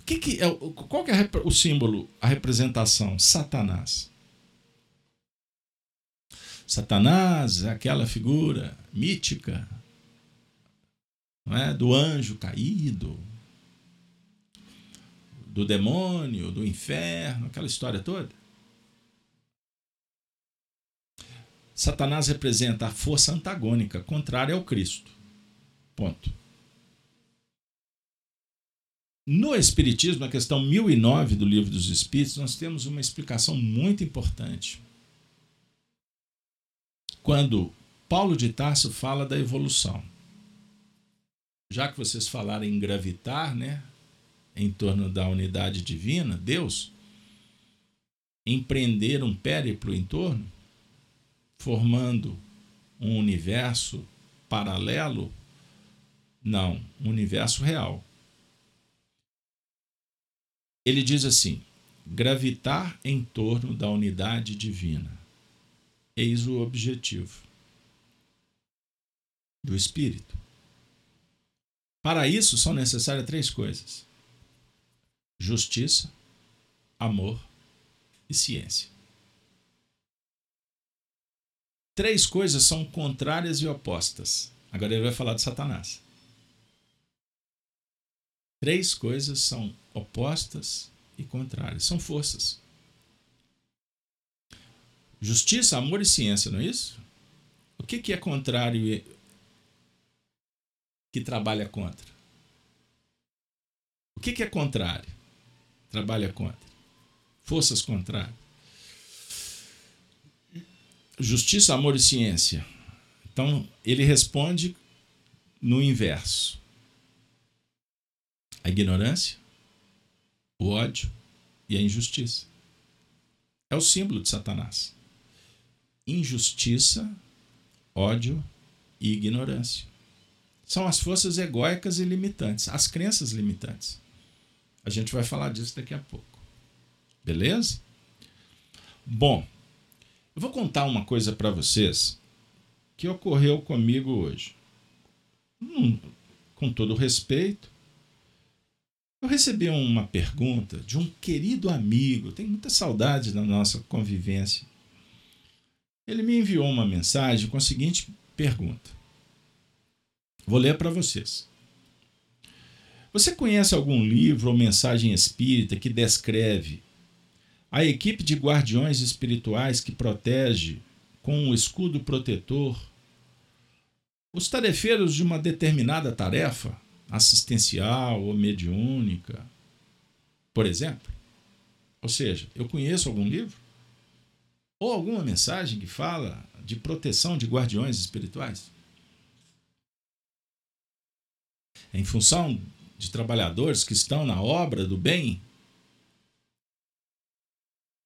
O que, que é, qual que é o símbolo, a representação? Satanás. Satanás é aquela figura mítica não é? do anjo caído, do demônio, do inferno, aquela história toda. Satanás representa a força antagônica, contrária ao Cristo. Ponto. No Espiritismo, na questão 1009 do Livro dos Espíritos, nós temos uma explicação muito importante. Quando Paulo de Tarso fala da evolução. Já que vocês falaram em gravitar, né, em torno da unidade divina, Deus, empreender um périplo em torno, formando um universo paralelo? Não, um universo real. Ele diz assim: gravitar em torno da unidade divina. Eis o objetivo do espírito. Para isso são necessárias três coisas: justiça, amor e ciência. Três coisas são contrárias e opostas. Agora ele vai falar de Satanás. Três coisas são opostas e contrárias. São forças. Justiça, amor e ciência, não é isso? O que, que é contrário que trabalha contra? O que, que é contrário? Trabalha contra. Forças contrárias justiça, amor e ciência. Então, ele responde no inverso: a ignorância, o ódio e a injustiça. É o símbolo de Satanás. Injustiça, ódio e ignorância. São as forças egóicas e limitantes, as crenças limitantes. A gente vai falar disso daqui a pouco. Beleza? Bom, eu vou contar uma coisa para vocês que ocorreu comigo hoje. Hum, com todo respeito, eu recebi uma pergunta de um querido amigo, tenho muita saudade da nossa convivência. Ele me enviou uma mensagem com a seguinte pergunta. Vou ler para vocês. Você conhece algum livro ou mensagem espírita que descreve a equipe de guardiões espirituais que protege com um escudo protetor os tarefeiros de uma determinada tarefa, assistencial ou mediúnica, por exemplo? Ou seja, eu conheço algum livro ou alguma mensagem que fala de proteção de guardiões espirituais? Em função de trabalhadores que estão na obra do bem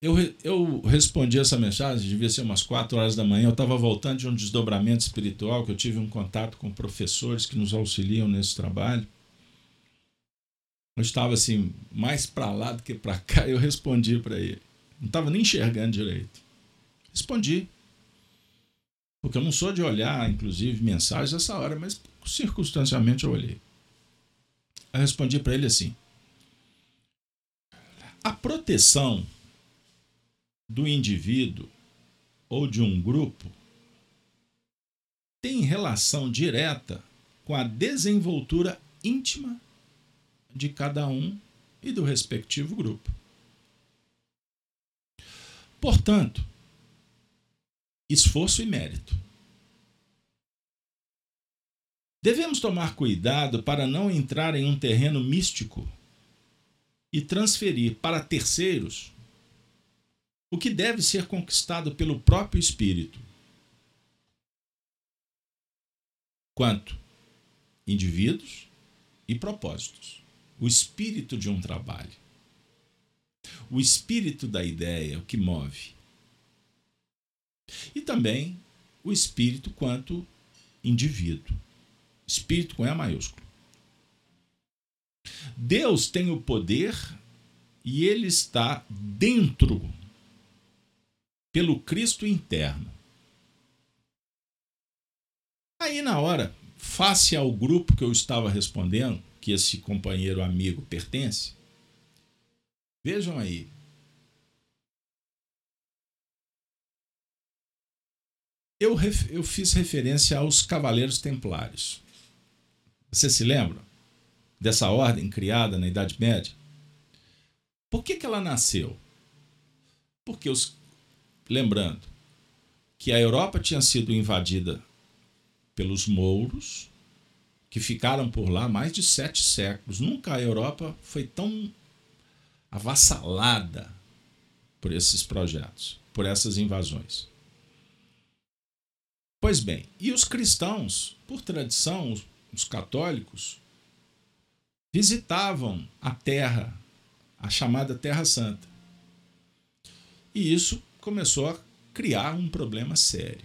eu, eu respondi essa mensagem, devia ser umas 4 horas da manhã. Eu estava voltando de um desdobramento espiritual, que eu tive um contato com professores que nos auxiliam nesse trabalho. Eu estava assim, mais para lá do que para cá. Eu respondi para ele. Não estava nem enxergando direito. Respondi. Porque eu não sou de olhar, inclusive, mensagens essa hora, mas circunstancialmente eu olhei. Eu respondi para ele assim: a proteção do indivíduo ou de um grupo tem relação direta com a desenvoltura íntima de cada um e do respectivo grupo. Portanto, esforço e mérito. Devemos tomar cuidado para não entrar em um terreno místico e transferir para terceiros o que deve ser conquistado pelo próprio espírito. Quanto indivíduos e propósitos. O espírito de um trabalho. O espírito da ideia, o que move. E também o espírito quanto indivíduo. Espírito com E maiúsculo. Deus tem o poder e ele está dentro pelo Cristo interno. Aí, na hora, face ao grupo que eu estava respondendo, que esse companheiro amigo pertence, vejam aí. Eu, eu fiz referência aos Cavaleiros Templários. Você se lembra dessa ordem criada na Idade Média? Por que, que ela nasceu? Porque os Lembrando que a Europa tinha sido invadida pelos mouros, que ficaram por lá mais de sete séculos. Nunca a Europa foi tão avassalada por esses projetos, por essas invasões. Pois bem, e os cristãos, por tradição, os católicos, visitavam a terra, a chamada Terra Santa. E isso começou a criar um problema sério.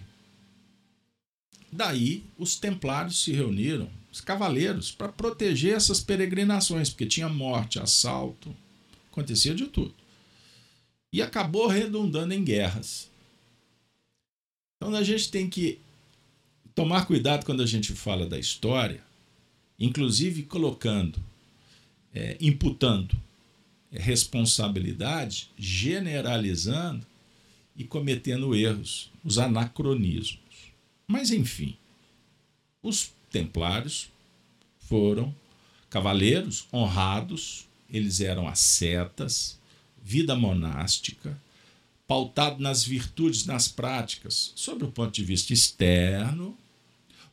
Daí os templários se reuniram, os cavaleiros, para proteger essas peregrinações, porque tinha morte, assalto, acontecia de tudo. E acabou redundando em guerras. Então a gente tem que tomar cuidado quando a gente fala da história, inclusive colocando, é, imputando é, responsabilidade, generalizando e cometendo erros, os anacronismos. Mas, enfim, os templários foram cavaleiros honrados, eles eram ascetas, vida monástica, pautado nas virtudes, nas práticas, sob o ponto de vista externo,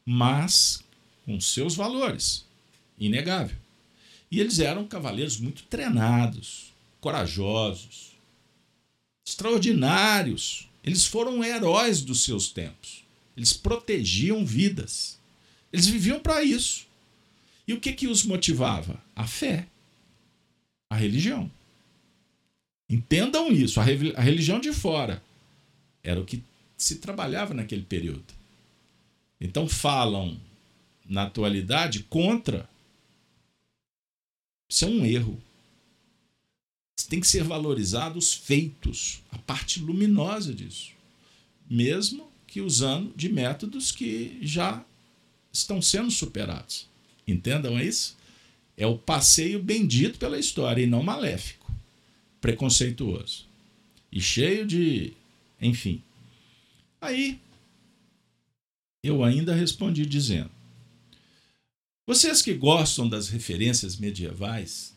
mas com seus valores, inegável. E eles eram cavaleiros muito treinados, corajosos, extraordinários. Eles foram heróis dos seus tempos. Eles protegiam vidas. Eles viviam para isso. E o que, que os motivava? A fé, a religião. Entendam isso. A religião de fora era o que se trabalhava naquele período. Então falam na atualidade contra. Isso é um erro tem que ser valorizados os feitos, a parte luminosa disso. Mesmo que usando de métodos que já estão sendo superados. Entendam isso? É o passeio bendito pela história e não maléfico, preconceituoso e cheio de. Enfim. Aí, eu ainda respondi dizendo: Vocês que gostam das referências medievais,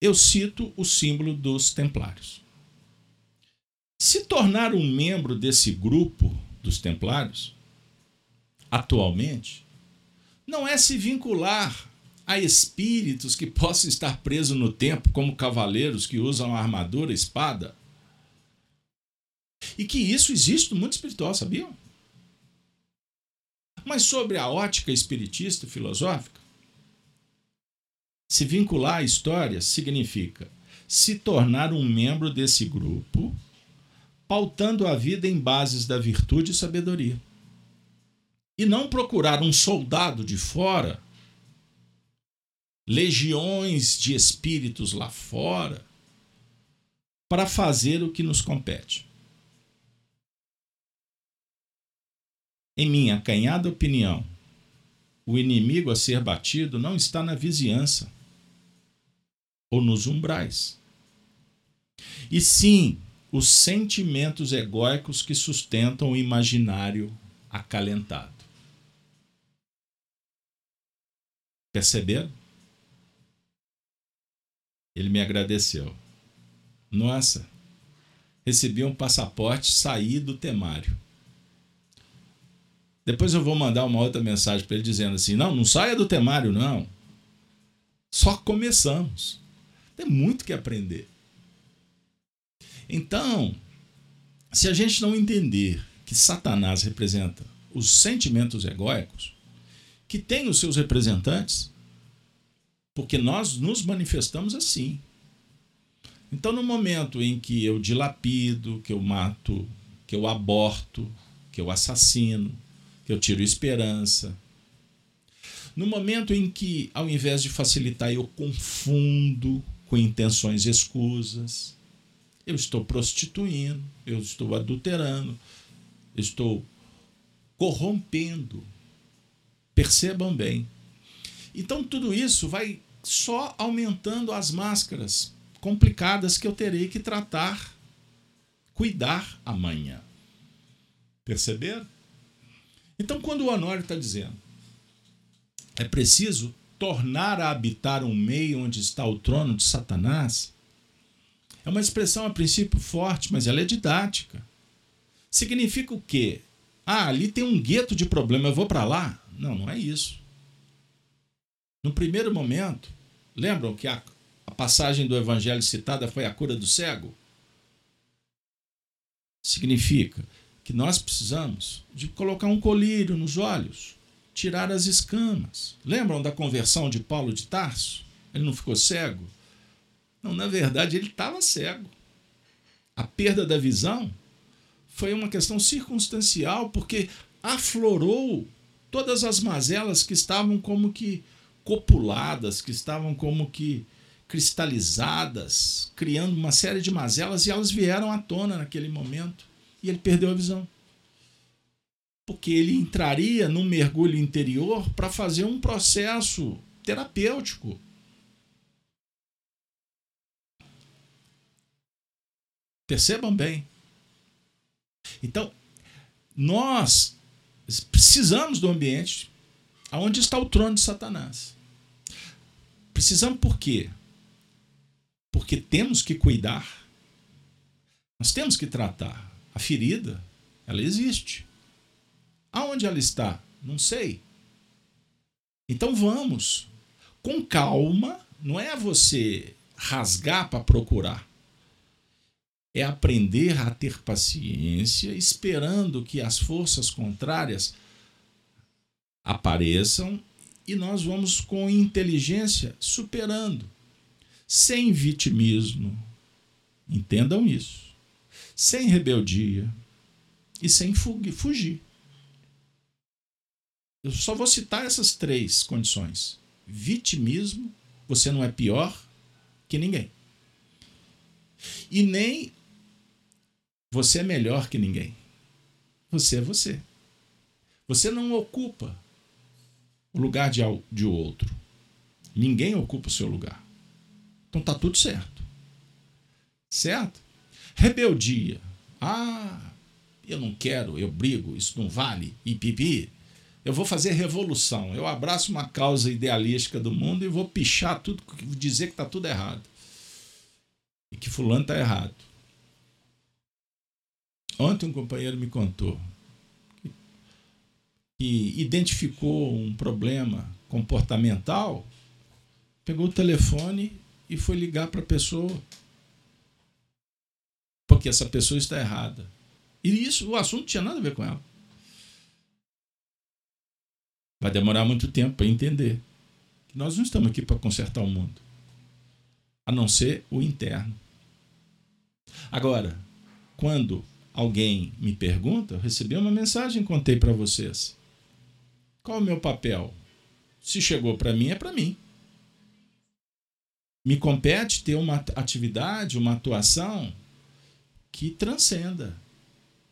eu cito o símbolo dos Templários. Se tornar um membro desse grupo dos Templários, atualmente, não é se vincular a espíritos que possam estar presos no tempo, como cavaleiros que usam armadura, espada. E que isso existe no mundo espiritual, sabiam? Mas sobre a ótica espiritista filosófica, se vincular à história significa se tornar um membro desse grupo, pautando a vida em bases da virtude e sabedoria. E não procurar um soldado de fora, legiões de espíritos lá fora, para fazer o que nos compete. Em minha acanhada opinião, o inimigo a ser batido não está na vizinhança ou nos umbrais. E sim, os sentimentos egóicos que sustentam o imaginário acalentado. Perceberam? Ele me agradeceu. Nossa, recebi um passaporte, saí do temário. Depois eu vou mandar uma outra mensagem para ele dizendo assim: não, não saia do temário, não. Só começamos. Tem muito que aprender. Então, se a gente não entender que Satanás representa os sentimentos egóicos, que tem os seus representantes, porque nós nos manifestamos assim. Então, no momento em que eu dilapido, que eu mato, que eu aborto, que eu assassino, eu tiro esperança, no momento em que, ao invés de facilitar, eu confundo com intenções escusas, eu estou prostituindo, eu estou adulterando, eu estou corrompendo. Percebam bem. Então tudo isso vai só aumentando as máscaras complicadas que eu terei que tratar, cuidar amanhã. Perceberam? Então, quando o Honório está dizendo é preciso tornar a habitar um meio onde está o trono de Satanás, é uma expressão a princípio forte, mas ela é didática. Significa o quê? Ah, ali tem um gueto de problema, eu vou para lá? Não, não é isso. No primeiro momento, lembram que a, a passagem do evangelho citada foi a cura do cego? Significa que nós precisamos de colocar um colírio nos olhos, tirar as escamas. Lembram da conversão de Paulo de Tarso? Ele não ficou cego? Não, na verdade, ele estava cego. A perda da visão foi uma questão circunstancial, porque aflorou todas as mazelas que estavam como que copuladas, que estavam como que cristalizadas, criando uma série de mazelas, e elas vieram à tona naquele momento. E ele perdeu a visão. Porque ele entraria num mergulho interior para fazer um processo terapêutico. Percebam bem. Então, nós precisamos do ambiente onde está o trono de Satanás. Precisamos por quê? Porque temos que cuidar. Nós temos que tratar. A ferida, ela existe. Aonde ela está? Não sei. Então vamos. Com calma, não é você rasgar para procurar. É aprender a ter paciência, esperando que as forças contrárias apareçam e nós vamos com inteligência superando, sem vitimismo. Entendam isso. Sem rebeldia e sem fugir. Eu só vou citar essas três condições. Vitimismo, você não é pior que ninguém. E nem Você é melhor que ninguém. Você é você. Você não ocupa o lugar de, de outro. Ninguém ocupa o seu lugar. Então tá tudo certo. Certo? Rebeldia. Ah, eu não quero, eu brigo, isso não vale, e pipi. Eu vou fazer revolução. Eu abraço uma causa idealística do mundo e vou pichar tudo, dizer que tá tudo errado. E que fulano tá errado. Ontem um companheiro me contou que identificou um problema comportamental, pegou o telefone e foi ligar para a pessoa. Porque essa pessoa está errada. E isso, o assunto tinha nada a ver com ela. Vai demorar muito tempo para entender que nós não estamos aqui para consertar o mundo, a não ser o interno. Agora, quando alguém me pergunta, eu recebi uma mensagem, contei para vocês. Qual é o meu papel? Se chegou para mim, é para mim. Me compete ter uma atividade, uma atuação que transcenda.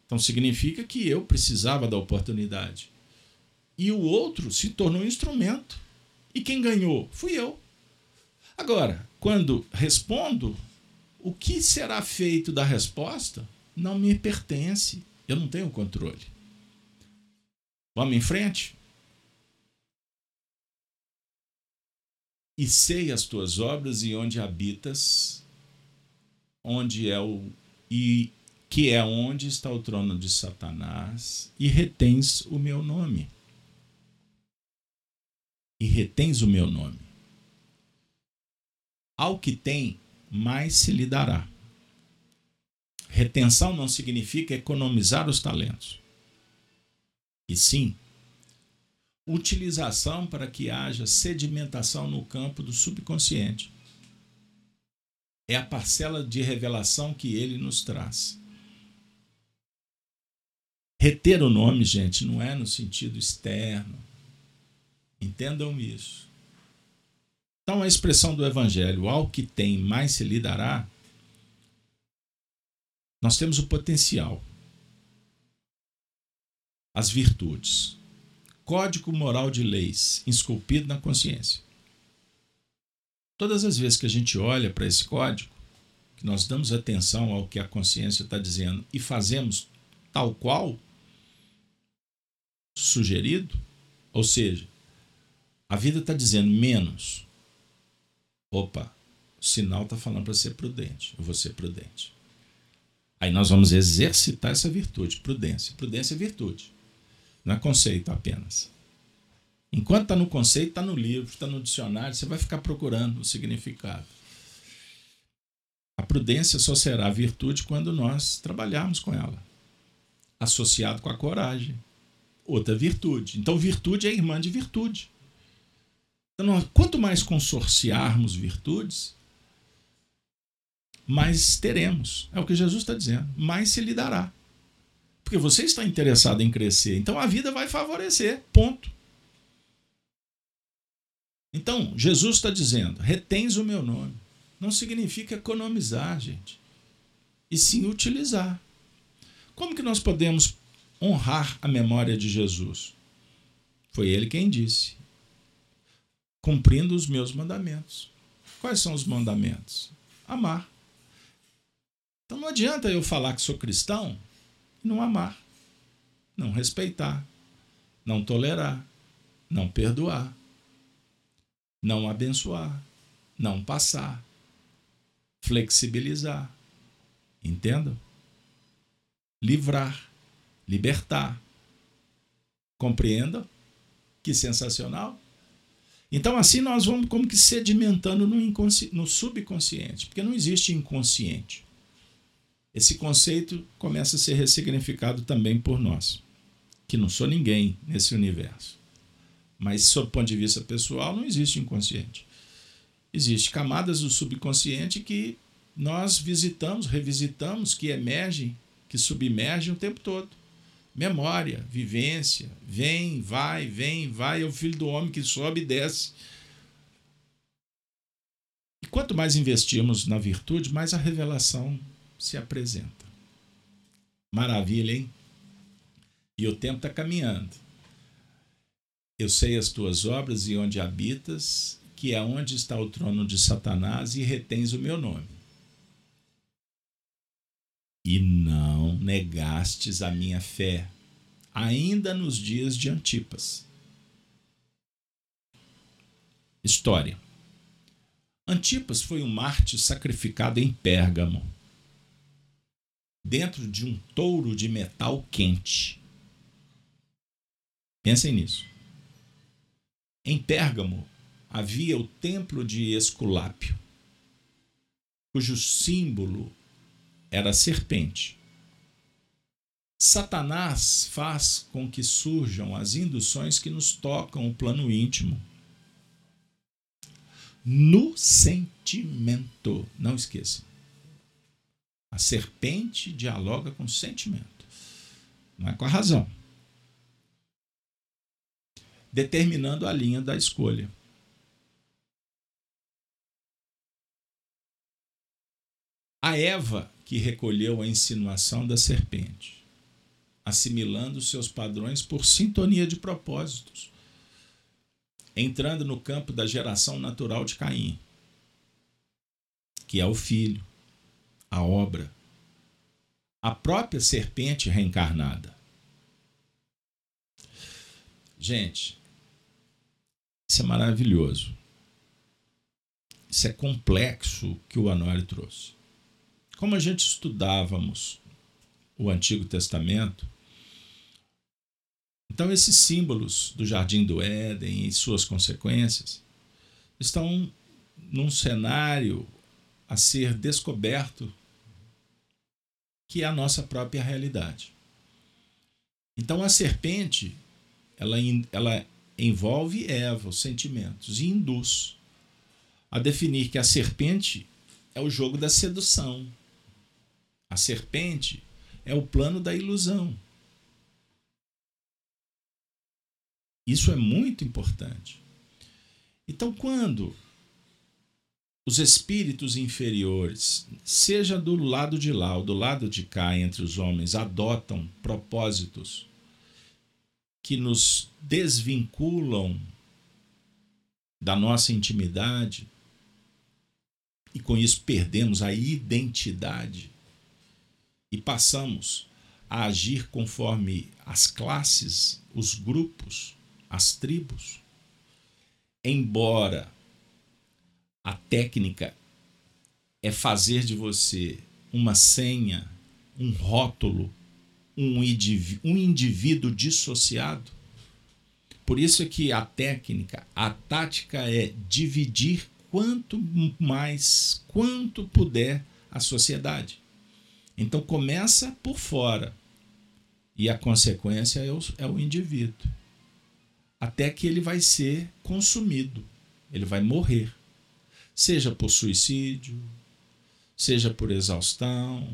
Então significa que eu precisava da oportunidade. E o outro se tornou um instrumento. E quem ganhou? Fui eu. Agora, quando respondo, o que será feito da resposta não me pertence. Eu não tenho controle. Vamos em frente? E sei as tuas obras e onde habitas, onde é o e que é onde está o trono de Satanás, e retens o meu nome. E retens o meu nome. Ao que tem, mais se lhe dará. Retenção não significa economizar os talentos. E sim, utilização para que haja sedimentação no campo do subconsciente. É a parcela de revelação que ele nos traz. Reter o nome, gente, não é no sentido externo. Entendam isso. Então, a expressão do Evangelho, ao que tem, mais se lhe dará, nós temos o potencial, as virtudes, código moral de leis esculpido na consciência. Todas as vezes que a gente olha para esse código, que nós damos atenção ao que a consciência está dizendo e fazemos tal qual sugerido, ou seja, a vida está dizendo menos. Opa, o sinal está falando para ser prudente. Eu vou ser prudente. Aí nós vamos exercitar essa virtude, prudência. Prudência é virtude, não é conceito apenas. Enquanto está no conceito, está no livro, está no dicionário, você vai ficar procurando o significado. A prudência só será virtude quando nós trabalharmos com ela, associado com a coragem. Outra virtude. Então, virtude é irmã de virtude. Então, quanto mais consorciarmos virtudes, mais teremos. É o que Jesus está dizendo. Mais se lhe dará. Porque você está interessado em crescer. Então a vida vai favorecer. Ponto. Então, Jesus está dizendo: retens o meu nome. Não significa economizar, gente. E sim utilizar. Como que nós podemos honrar a memória de Jesus? Foi ele quem disse: cumprindo os meus mandamentos. Quais são os mandamentos? Amar. Então não adianta eu falar que sou cristão e não amar, não respeitar, não tolerar, não perdoar, não abençoar, não passar, flexibilizar. Entendam? Livrar, libertar. Compreendam? Que sensacional! Então, assim nós vamos como que sedimentando no, no subconsciente, porque não existe inconsciente esse conceito começa a ser ressignificado também por nós, que não sou ninguém nesse universo. Mas, sob o ponto de vista pessoal, não existe inconsciente. Existem camadas do subconsciente que nós visitamos, revisitamos, que emergem, que submergem o tempo todo. Memória, vivência, vem, vai, vem, vai, é o filho do homem que sobe e desce. E quanto mais investimos na virtude, mais a revelação se apresenta. Maravilha, hein? E o tempo está caminhando. Eu sei as tuas obras e onde habitas, que é onde está o trono de Satanás, e retens o meu nome. E não negastes a minha fé, ainda nos dias de Antipas. História. Antipas foi um mártir sacrificado em Pérgamo, dentro de um touro de metal quente. Pensem nisso. Em Pérgamo havia o templo de Esculápio, cujo símbolo era a serpente. Satanás faz com que surjam as induções que nos tocam o plano íntimo. No sentimento, não esqueça. A serpente dialoga com o sentimento, não é com a razão determinando a linha da escolha. A Eva que recolheu a insinuação da serpente, assimilando seus padrões por sintonia de propósitos, entrando no campo da geração natural de Caim, que é o filho, a obra, a própria serpente reencarnada. Gente, isso é maravilhoso. Isso é complexo que o Honório trouxe. Como a gente estudávamos o Antigo Testamento, então esses símbolos do Jardim do Éden e suas consequências estão num cenário a ser descoberto que é a nossa própria realidade. Então a serpente, ela, ela envolve Eva, os sentimentos, e induz a definir que a serpente é o jogo da sedução. A serpente é o plano da ilusão. Isso é muito importante. Então, quando os espíritos inferiores, seja do lado de lá ou do lado de cá entre os homens, adotam propósitos que nos desvinculam da nossa intimidade e com isso perdemos a identidade e passamos a agir conforme as classes, os grupos, as tribos. Embora a técnica é fazer de você uma senha, um rótulo um indivíduo, dissociado. Por isso é que a técnica, a tática é dividir quanto mais, quanto puder a sociedade. Então começa por fora e a consequência é o, é o indivíduo. Até que ele vai ser consumido, ele vai morrer. Seja por suicídio, seja por exaustão,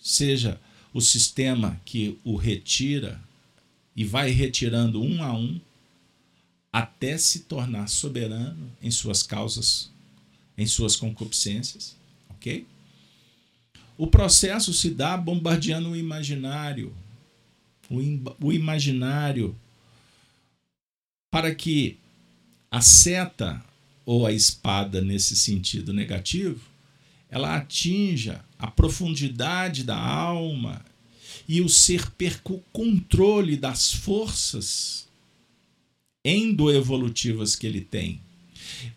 seja o sistema que o retira e vai retirando um a um até se tornar soberano em suas causas, em suas concupiscências, ok? O processo se dá bombardeando o imaginário, o, o imaginário, para que a seta ou a espada, nesse sentido negativo, ela atinja a profundidade da alma e o ser perca o controle das forças endoevolutivas que ele tem.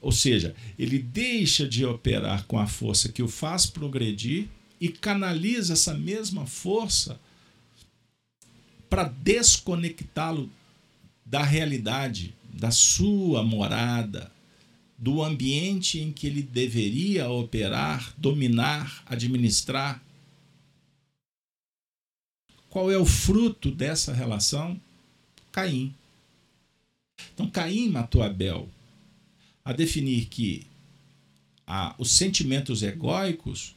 Ou seja, ele deixa de operar com a força que o faz progredir e canaliza essa mesma força para desconectá-lo da realidade, da sua morada, do ambiente em que ele deveria operar, dominar, administrar. Qual é o fruto dessa relação? Caim. Então, Caim matou Abel a definir que os sentimentos egóicos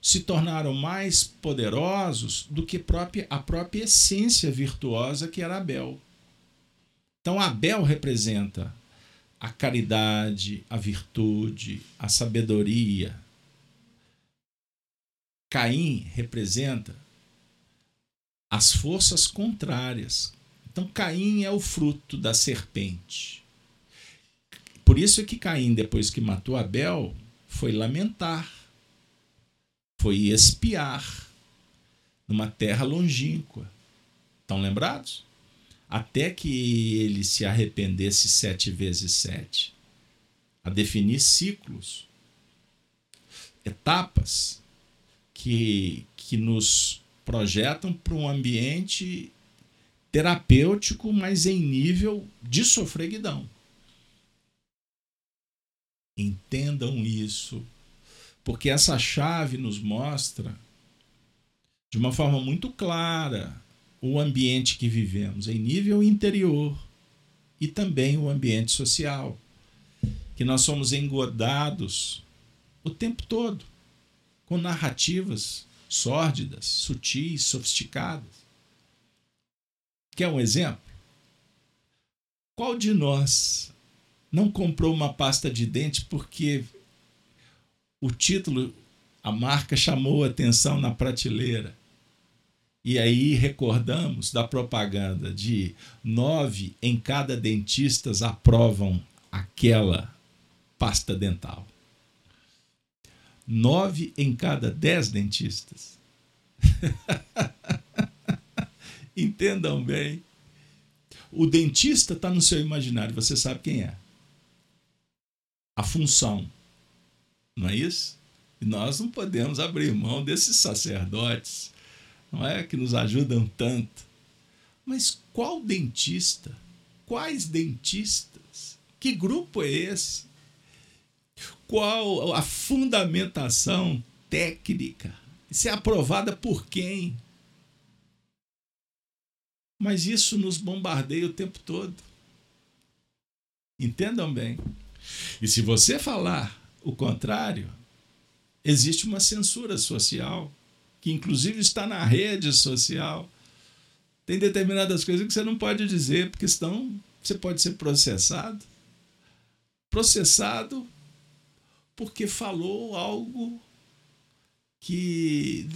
se tornaram mais poderosos do que própria, a própria essência virtuosa que era Abel. Então, Abel representa a caridade, a virtude, a sabedoria. Caim representa as forças contrárias. Então, Caim é o fruto da serpente. Por isso é que Caim, depois que matou Abel, foi lamentar, foi espiar numa terra longínqua. Estão lembrados? Até que ele se arrependesse sete vezes sete. A definir ciclos, etapas que, que nos projetam para um ambiente terapêutico, mas em nível de sofreguidão. Entendam isso, porque essa chave nos mostra de uma forma muito clara o ambiente que vivemos em nível interior e também o ambiente social, que nós somos engodados o tempo todo com narrativas sórdidas, sutis, sofisticadas. Quer um exemplo? Qual de nós não comprou uma pasta de dente porque o título, a marca chamou atenção na prateleira? E aí recordamos da propaganda de nove em cada dentistas aprovam aquela pasta dental nove em cada dez dentistas. Entendam bem. O dentista está no seu imaginário, você sabe quem é. A função. Não é isso? E nós não podemos abrir mão desses sacerdotes, não é? Que nos ajudam tanto. Mas qual dentista? Quais dentistas? Que grupo é esse? Qual a fundamentação técnica? Isso é aprovada por quem? Mas isso nos bombardeia o tempo todo. Entendam bem. E se você falar o contrário, existe uma censura social, que inclusive está na rede social. Tem determinadas coisas que você não pode dizer, porque senão você pode ser processado. Processado porque falou algo que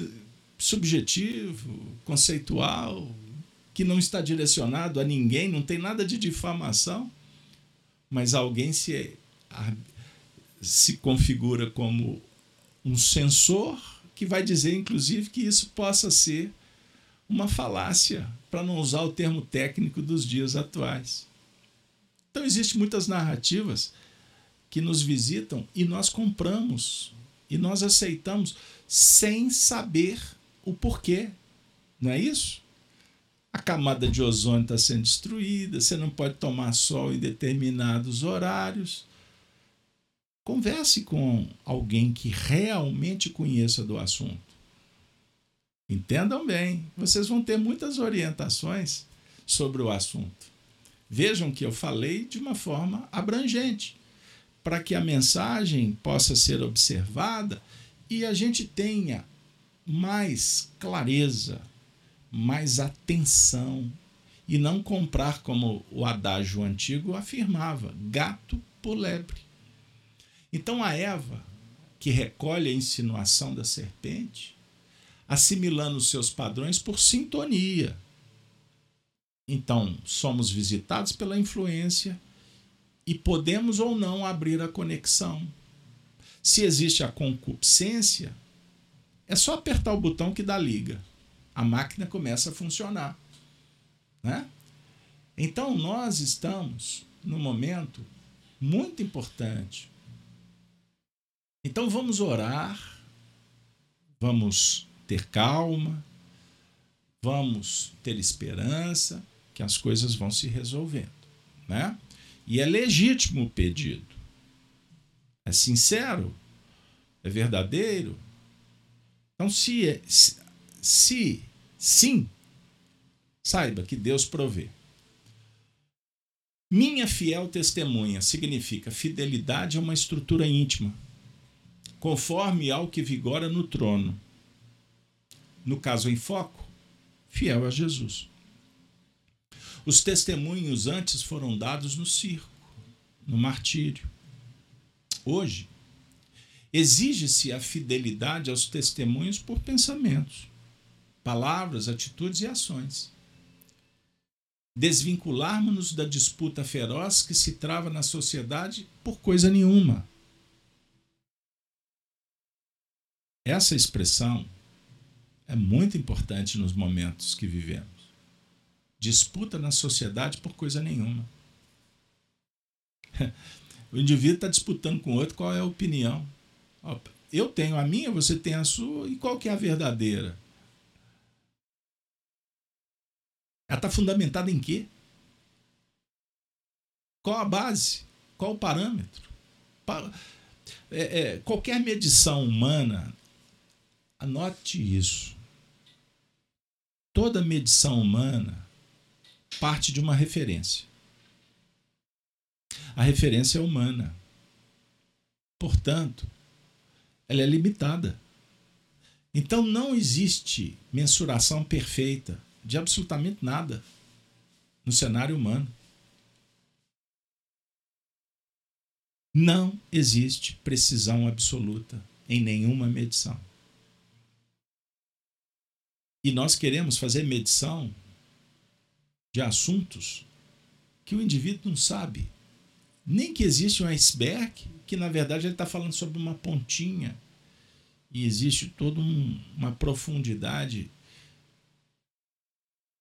subjetivo, conceitual, que não está direcionado a ninguém, não tem nada de difamação, mas alguém se se configura como um censor que vai dizer inclusive que isso possa ser uma falácia, para não usar o termo técnico dos dias atuais. Então existem muitas narrativas que nos visitam e nós compramos e nós aceitamos sem saber o porquê. Não é isso? A camada de ozônio está sendo destruída, você não pode tomar sol em determinados horários. Converse com alguém que realmente conheça do assunto. Entendam bem, vocês vão ter muitas orientações sobre o assunto. Vejam que eu falei de uma forma abrangente para que a mensagem possa ser observada e a gente tenha mais clareza, mais atenção e não comprar como o adágio antigo afirmava, gato por lebre. Então a Eva, que recolhe a insinuação da serpente, assimilando seus padrões por sintonia. Então, somos visitados pela influência e podemos ou não abrir a conexão. Se existe a concupiscência, é só apertar o botão que dá liga. A máquina começa a funcionar. Né? Então, nós estamos num momento muito importante. Então, vamos orar, vamos ter calma, vamos ter esperança que as coisas vão se resolvendo. Né? E é legítimo o pedido. É sincero. É verdadeiro. Então, se, é, se, se sim, saiba que Deus provê. Minha fiel testemunha significa fidelidade a uma estrutura íntima, conforme ao que vigora no trono. No caso em foco, fiel a Jesus. Os testemunhos antes foram dados no circo, no martírio. Hoje, exige-se a fidelidade aos testemunhos por pensamentos, palavras, atitudes e ações. Desvincularmos-nos da disputa feroz que se trava na sociedade por coisa nenhuma. Essa expressão é muito importante nos momentos que vivemos. Disputa na sociedade por coisa nenhuma. O indivíduo está disputando com o outro qual é a opinião. Eu tenho a minha, você tem a sua, e qual que é a verdadeira? Ela está fundamentada em quê? Qual a base? Qual o parâmetro? É, é, qualquer medição humana, anote isso. Toda medição humana parte de uma referência. A referência é humana. Portanto, ela é limitada. Então não existe mensuração perfeita de absolutamente nada no cenário humano. Não existe precisão absoluta em nenhuma medição. E nós queremos fazer medição de assuntos que o indivíduo não sabe. Nem que existe um iceberg, que na verdade ele está falando sobre uma pontinha. E existe toda um, uma profundidade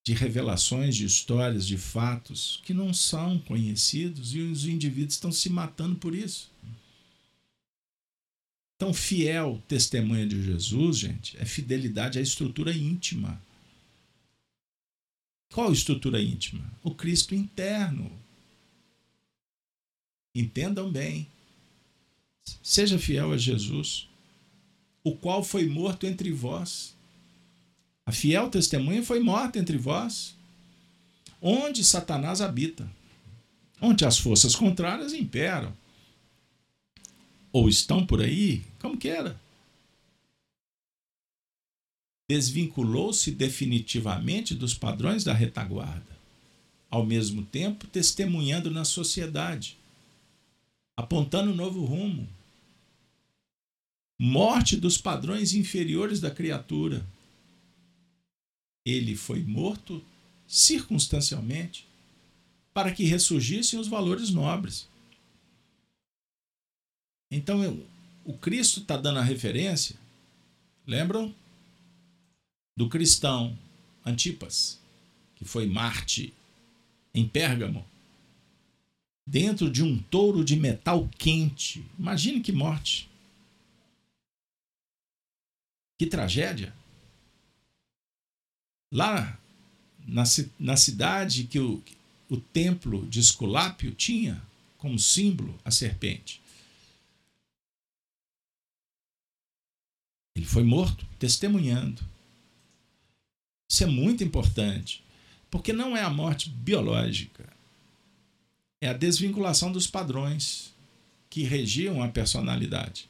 de revelações, de histórias, de fatos que não são conhecidos e os indivíduos estão se matando por isso. Então, fiel testemunha de Jesus, gente, é fidelidade à estrutura íntima. Qual estrutura íntima? O Cristo interno. Entendam bem. Seja fiel a Jesus, o qual foi morto entre vós. A fiel testemunha foi morta entre vós, onde Satanás habita, onde as forças contrárias imperam. Ou estão por aí, como queira. Desvinculou-se definitivamente dos padrões da retaguarda, ao mesmo tempo testemunhando na sociedade apontando um novo rumo. Morte dos padrões inferiores da criatura. Ele foi morto circunstancialmente para que ressurgissem os valores nobres. Então, o Cristo está dando a referência, lembram? Do cristão Antipas, que foi Marte em Pérgamo dentro de um touro de metal quente. Imagine que morte. Que tragédia. Lá na, na cidade que o, o templo de Esculápio tinha como símbolo a serpente. Ele foi morto testemunhando. Isso é muito importante, porque não é a morte biológica, é a desvinculação dos padrões que regiam a personalidade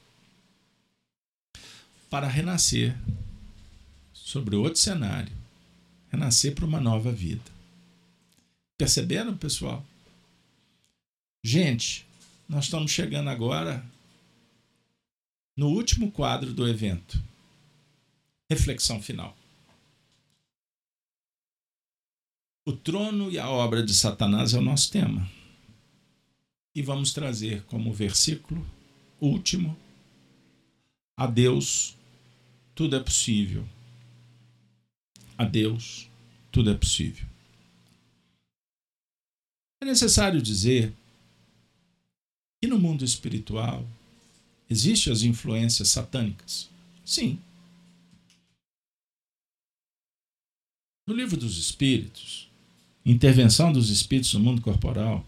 para renascer sobre outro cenário, renascer para uma nova vida. Perceberam, pessoal? Gente, nós estamos chegando agora no último quadro do evento. Reflexão final. O trono e a obra de Satanás é o nosso tema e vamos trazer como versículo último: A Deus tudo é possível. A Deus tudo é possível. É necessário dizer que no mundo espiritual existem as influências satânicas. Sim. No livro dos Espíritos, intervenção dos espíritos no mundo corporal,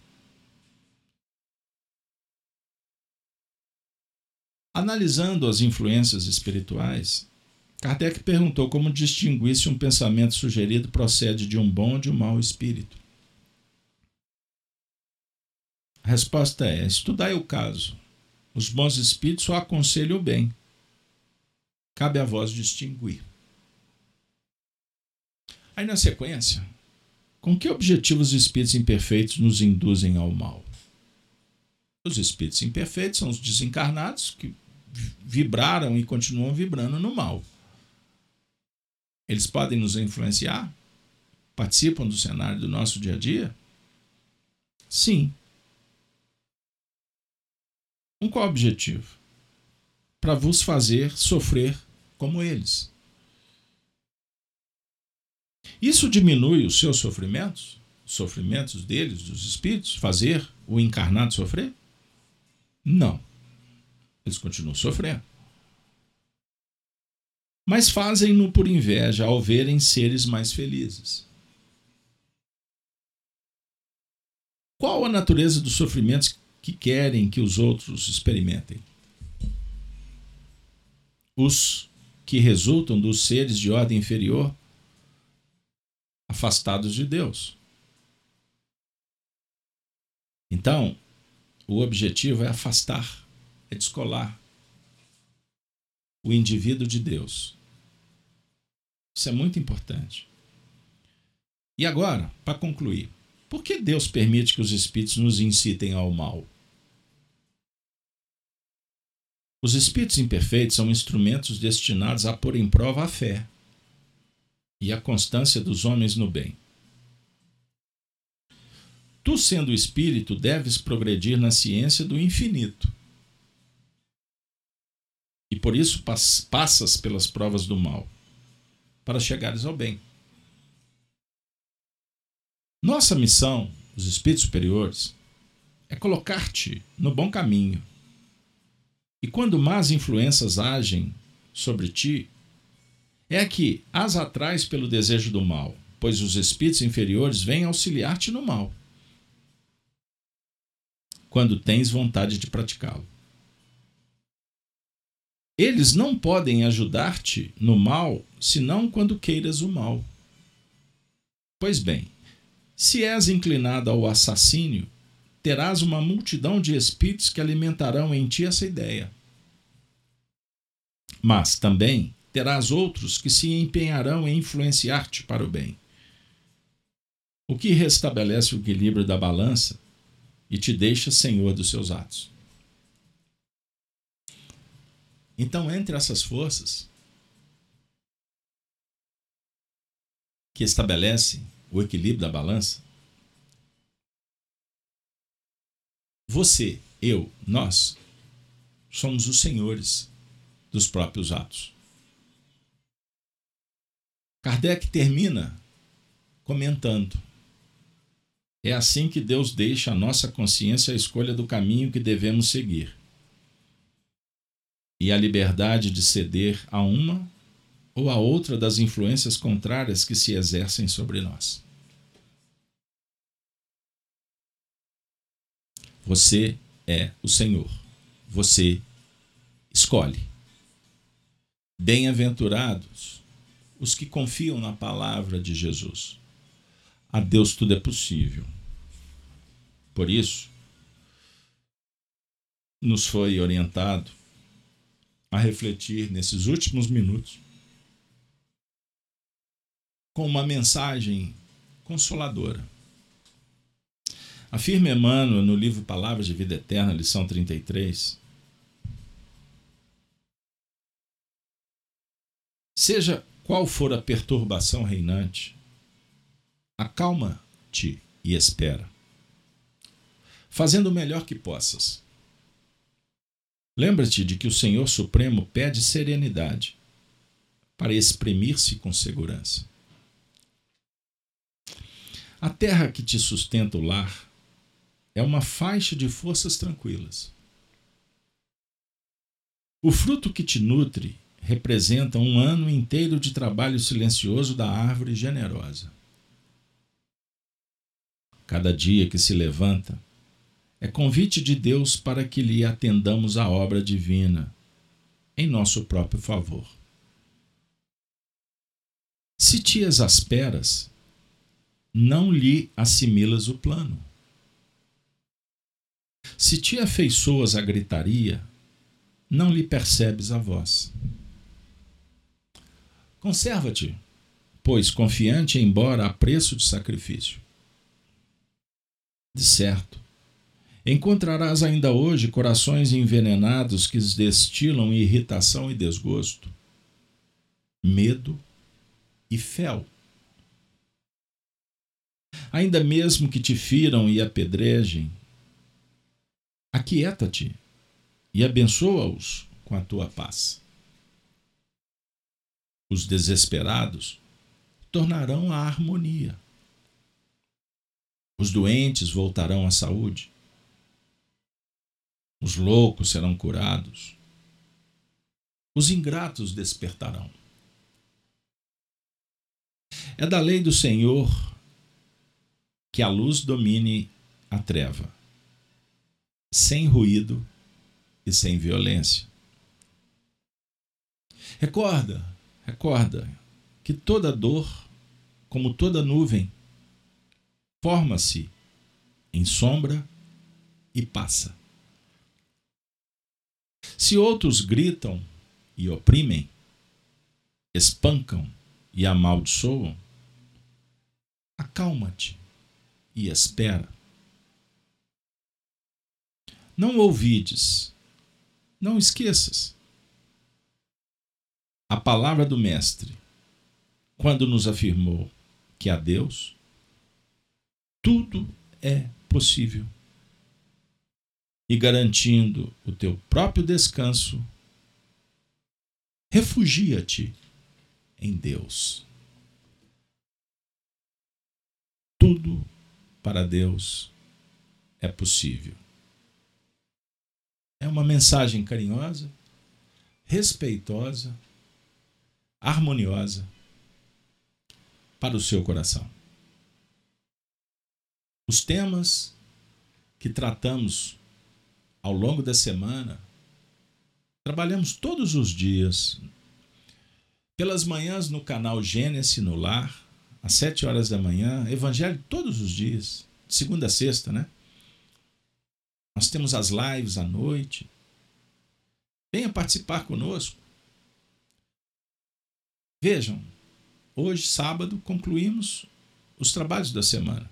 Analisando as influências espirituais, Kardec perguntou como distinguir se um pensamento sugerido procede de um bom ou de um mau espírito. A resposta é: estudai o caso. Os bons espíritos só aconselham o bem. Cabe a vós distinguir. Aí, na sequência, com que objetivos os espíritos imperfeitos nos induzem ao mal? Os espíritos imperfeitos são os desencarnados que vibraram e continuam vibrando no mal. Eles podem nos influenciar? Participam do cenário do nosso dia a dia? Sim. Com qual objetivo? Para vos fazer sofrer como eles. Isso diminui os seus sofrimentos, os sofrimentos deles, dos espíritos, fazer o encarnado sofrer? Não. Eles continuam sofrendo. Mas fazem-no por inveja ao verem seres mais felizes. Qual a natureza dos sofrimentos que querem que os outros experimentem? Os que resultam dos seres de ordem inferior afastados de Deus. Então, o objetivo é afastar, é descolar o indivíduo de Deus. Isso é muito importante. E agora, para concluir, por que Deus permite que os espíritos nos incitem ao mal? Os espíritos imperfeitos são instrumentos destinados a pôr em prova a fé e a constância dos homens no bem. Tu, sendo espírito, deves progredir na ciência do infinito. E por isso passas pelas provas do mal, para chegares ao bem. Nossa missão, os espíritos superiores, é colocar-te no bom caminho. E quando más influências agem sobre ti, é que as atrás pelo desejo do mal, pois os espíritos inferiores vêm auxiliar-te no mal, quando tens vontade de praticá-lo. Eles não podem ajudar-te no mal senão quando queiras o mal. Pois bem, se és inclinado ao assassínio, terás uma multidão de espíritos que alimentarão em ti essa ideia. Mas também terás outros que se empenharão em influenciar-te para o bem. O que restabelece o equilíbrio da balança e te deixa senhor dos seus atos. Então, entre essas forças que estabelecem o equilíbrio da balança, você, eu, nós somos os senhores dos próprios atos. Kardec termina comentando: É assim que Deus deixa a nossa consciência a escolha do caminho que devemos seguir e a liberdade de ceder a uma ou a outra das influências contrárias que se exercem sobre nós. Você é o Senhor. Você escolhe. Bem-aventurados os que confiam na palavra de Jesus. A Deus tudo é possível. Por isso, nos foi orientado a refletir nesses últimos minutos com uma mensagem consoladora. Afirma Emmanuel no livro Palavras de Vida Eterna, lição 33. Seja qual for a perturbação reinante, acalma-te e espera, fazendo o melhor que possas. Lembra-te de que o Senhor Supremo pede serenidade para exprimir-se com segurança. A terra que te sustenta o lar é uma faixa de forças tranquilas. O fruto que te nutre representa um ano inteiro de trabalho silencioso da árvore generosa. Cada dia que se levanta é convite de Deus para que lhe atendamos a obra divina em nosso próprio favor. Se te exasperas, não lhe assimilas o plano. Se te afeiçoas a gritaria, não lhe percebes a voz. Conserva-te, pois confiante embora a preço de sacrifício. De certo, encontrarás ainda hoje corações envenenados que destilam irritação e desgosto, medo e fel. Ainda mesmo que te firam e apedrejem, aquieta-te e abençoa-os com a tua paz. Os desesperados tornarão a harmonia. Os doentes voltarão à saúde. Os loucos serão curados. Os ingratos despertarão. É da lei do Senhor que a luz domine a treva, sem ruído e sem violência. Recorda, recorda que toda dor, como toda nuvem, forma-se em sombra e passa. Se outros gritam e oprimem, espancam e amaldiçoam, acalma-te e espera. Não ouvides, não esqueças. A palavra do Mestre, quando nos afirmou que a Deus tudo é possível. E garantindo o teu próprio descanso, refugia-te em Deus. Tudo para Deus é possível. É uma mensagem carinhosa, respeitosa, harmoniosa para o seu coração. Os temas que tratamos ao longo da semana, trabalhamos todos os dias. Pelas manhãs no canal Gênesis no Lar, às sete horas da manhã, Evangelho todos os dias, de segunda a sexta, né? Nós temos as lives à noite. Venha participar conosco. Vejam, hoje, sábado, concluímos os trabalhos da semana.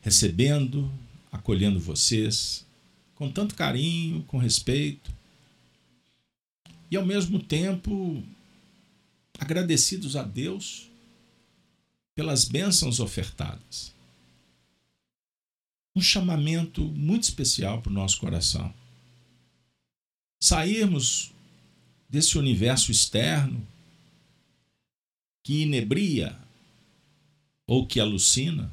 Recebendo, acolhendo vocês com tanto carinho, com respeito. E ao mesmo tempo agradecidos a Deus pelas bênçãos ofertadas. Um chamamento muito especial para o nosso coração. Sairmos desse universo externo que inebria ou que alucina,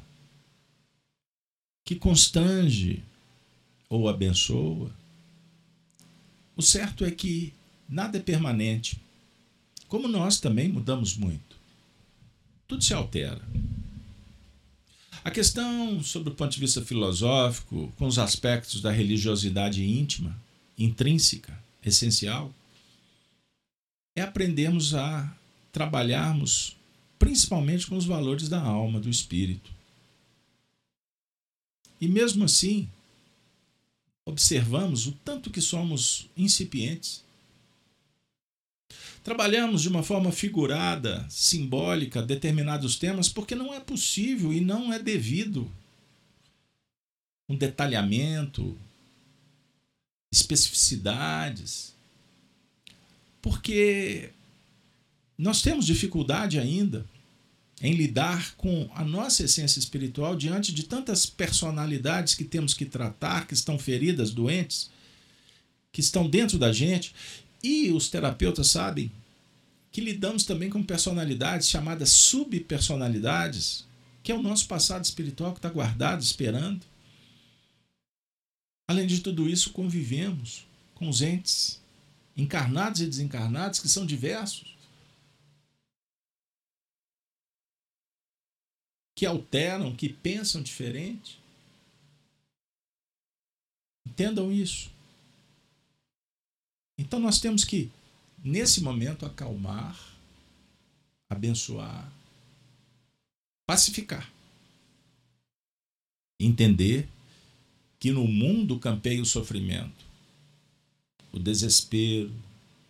que constrange ou abençoa. O certo é que nada é permanente como nós também mudamos muito. Tudo se altera. A questão, sobre o ponto de vista filosófico, com os aspectos da religiosidade íntima, intrínseca, essencial, é aprendermos a trabalharmos principalmente com os valores da alma, do espírito. E mesmo assim, observamos o tanto que somos incipientes Trabalhamos de uma forma figurada, simbólica, determinados temas, porque não é possível e não é devido um detalhamento, especificidades, porque nós temos dificuldade ainda em lidar com a nossa essência espiritual diante de tantas personalidades que temos que tratar, que estão feridas, doentes, que estão dentro da gente e os terapeutas sabem que lidamos também com personalidades chamadas subpersonalidades, que é o nosso passado espiritual que está guardado, esperando. Além de tudo isso, convivemos com os entes encarnados e desencarnados que são diversos. Que alteram, que pensam diferente. Entendam isso. Então nós temos que, nesse momento, acalmar, abençoar, pacificar. Entender que no mundo campeia o sofrimento, o desespero,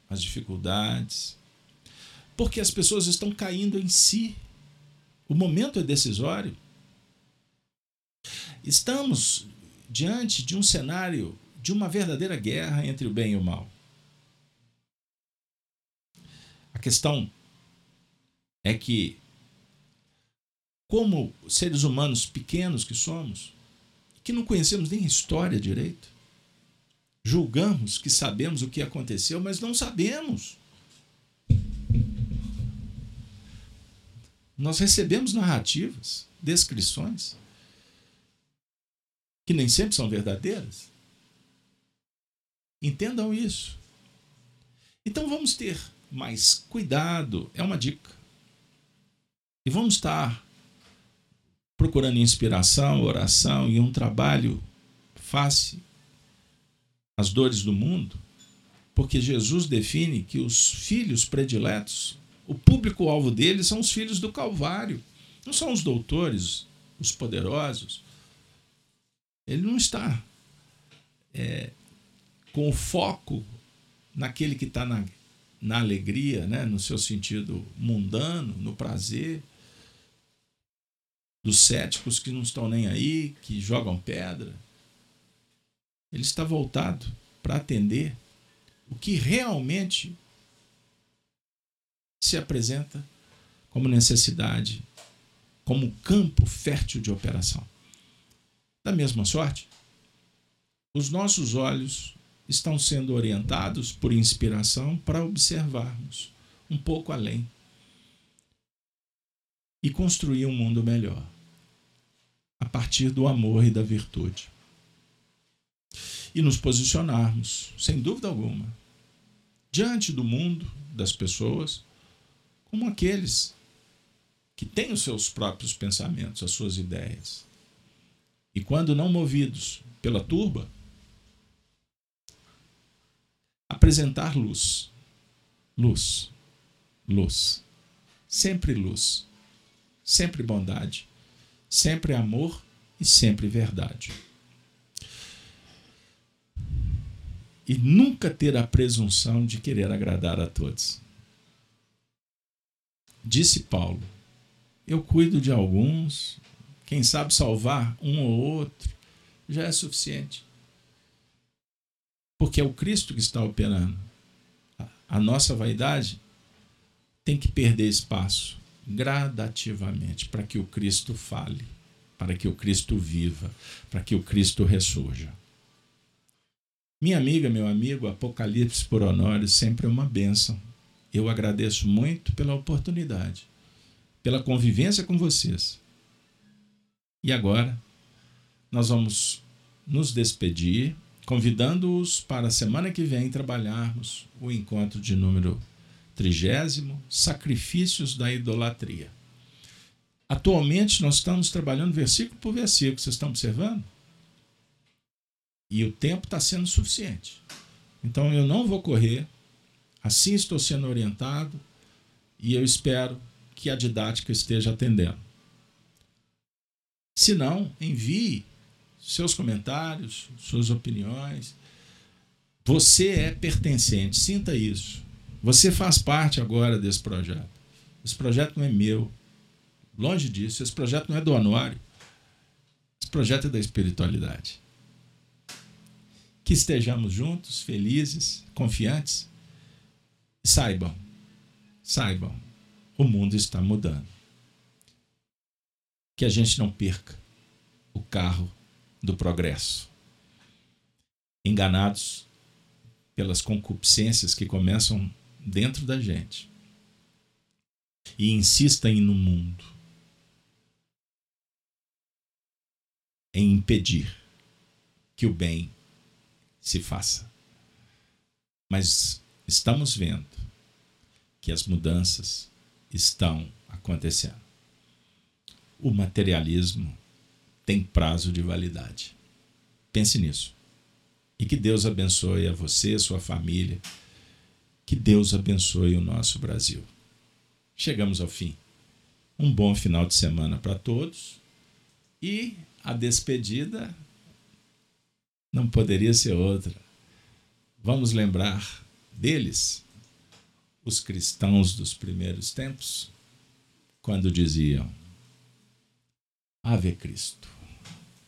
as dificuldades, porque as pessoas estão caindo em si. O momento é decisório. Estamos diante de um cenário de uma verdadeira guerra entre o bem e o mal. A questão é que, como seres humanos pequenos que somos, que não conhecemos nem a história direito, julgamos que sabemos o que aconteceu, mas não sabemos. Nós recebemos narrativas, descrições, que nem sempre são verdadeiras. Entendam isso. Então vamos ter mais cuidado, é uma dica. E vamos estar procurando inspiração, oração e um trabalho face às dores do mundo, porque Jesus define que os filhos prediletos, o público-alvo deles são os filhos do Calvário, não são os doutores, os poderosos. Ele não está é, com foco naquele que está na, na alegria, né? no seu sentido mundano, no prazer, dos céticos que não estão nem aí, que jogam pedra. Ele está voltado para atender o que realmente se apresenta como necessidade, como campo fértil de operação. Da mesma sorte, os nossos olhos estão sendo orientados por inspiração para observarmos um pouco além e construir um mundo melhor a partir do amor e da virtude. E nos posicionarmos, sem dúvida alguma, diante do mundo, das pessoas, como aqueles que têm os seus próprios pensamentos, as suas ideias. E quando não movidos pela turba, apresentar luz. Luz. Luz. Sempre luz. Sempre bondade. Sempre amor e sempre verdade. E nunca ter a presunção de querer agradar a todos. Disse Paulo: Eu cuido de alguns, quem sabe salvar um ou outro já é suficiente. Porque é o Cristo que está operando. A nossa vaidade tem que perder espaço gradativamente para que o Cristo fale, para que o Cristo viva, para que o Cristo ressurja. Minha amiga, meu amigo, Apocalipse por Honório sempre é uma bênção. Eu agradeço muito pela oportunidade, pela convivência com vocês. E agora, nós vamos nos despedir convidando-os para a semana que vem trabalharmos o encontro de número trigésimo, Sacrifícios da Idolatria. Atualmente nós estamos trabalhando versículo por versículo, vocês estão observando? E o tempo está sendo suficiente. Então eu não vou correr, assim estou sendo orientado e eu espero que a didática esteja atendendo. Se não, envie seus comentários, suas opiniões. Você é pertencente, sinta isso. Você faz parte agora desse projeto. Esse projeto não é meu. Longe disso, esse projeto não é do Honório. Esse projeto é da espiritualidade. Que estejamos juntos, felizes, confiantes. Saibam, saibam, o mundo está mudando. Que a gente não perca o carro do progresso. Enganados pelas concupiscências que começam dentro da gente. E insista em no mundo. Em impedir que o bem se faça. Mas estamos vendo que as mudanças estão acontecendo. O materialismo tem prazo de validade. Pense nisso. E que Deus abençoe a você, sua família. Que Deus abençoe o nosso Brasil. Chegamos ao fim. Um bom final de semana para todos. E a despedida não poderia ser outra. Vamos lembrar deles, os cristãos dos primeiros tempos, quando diziam: Ave Cristo.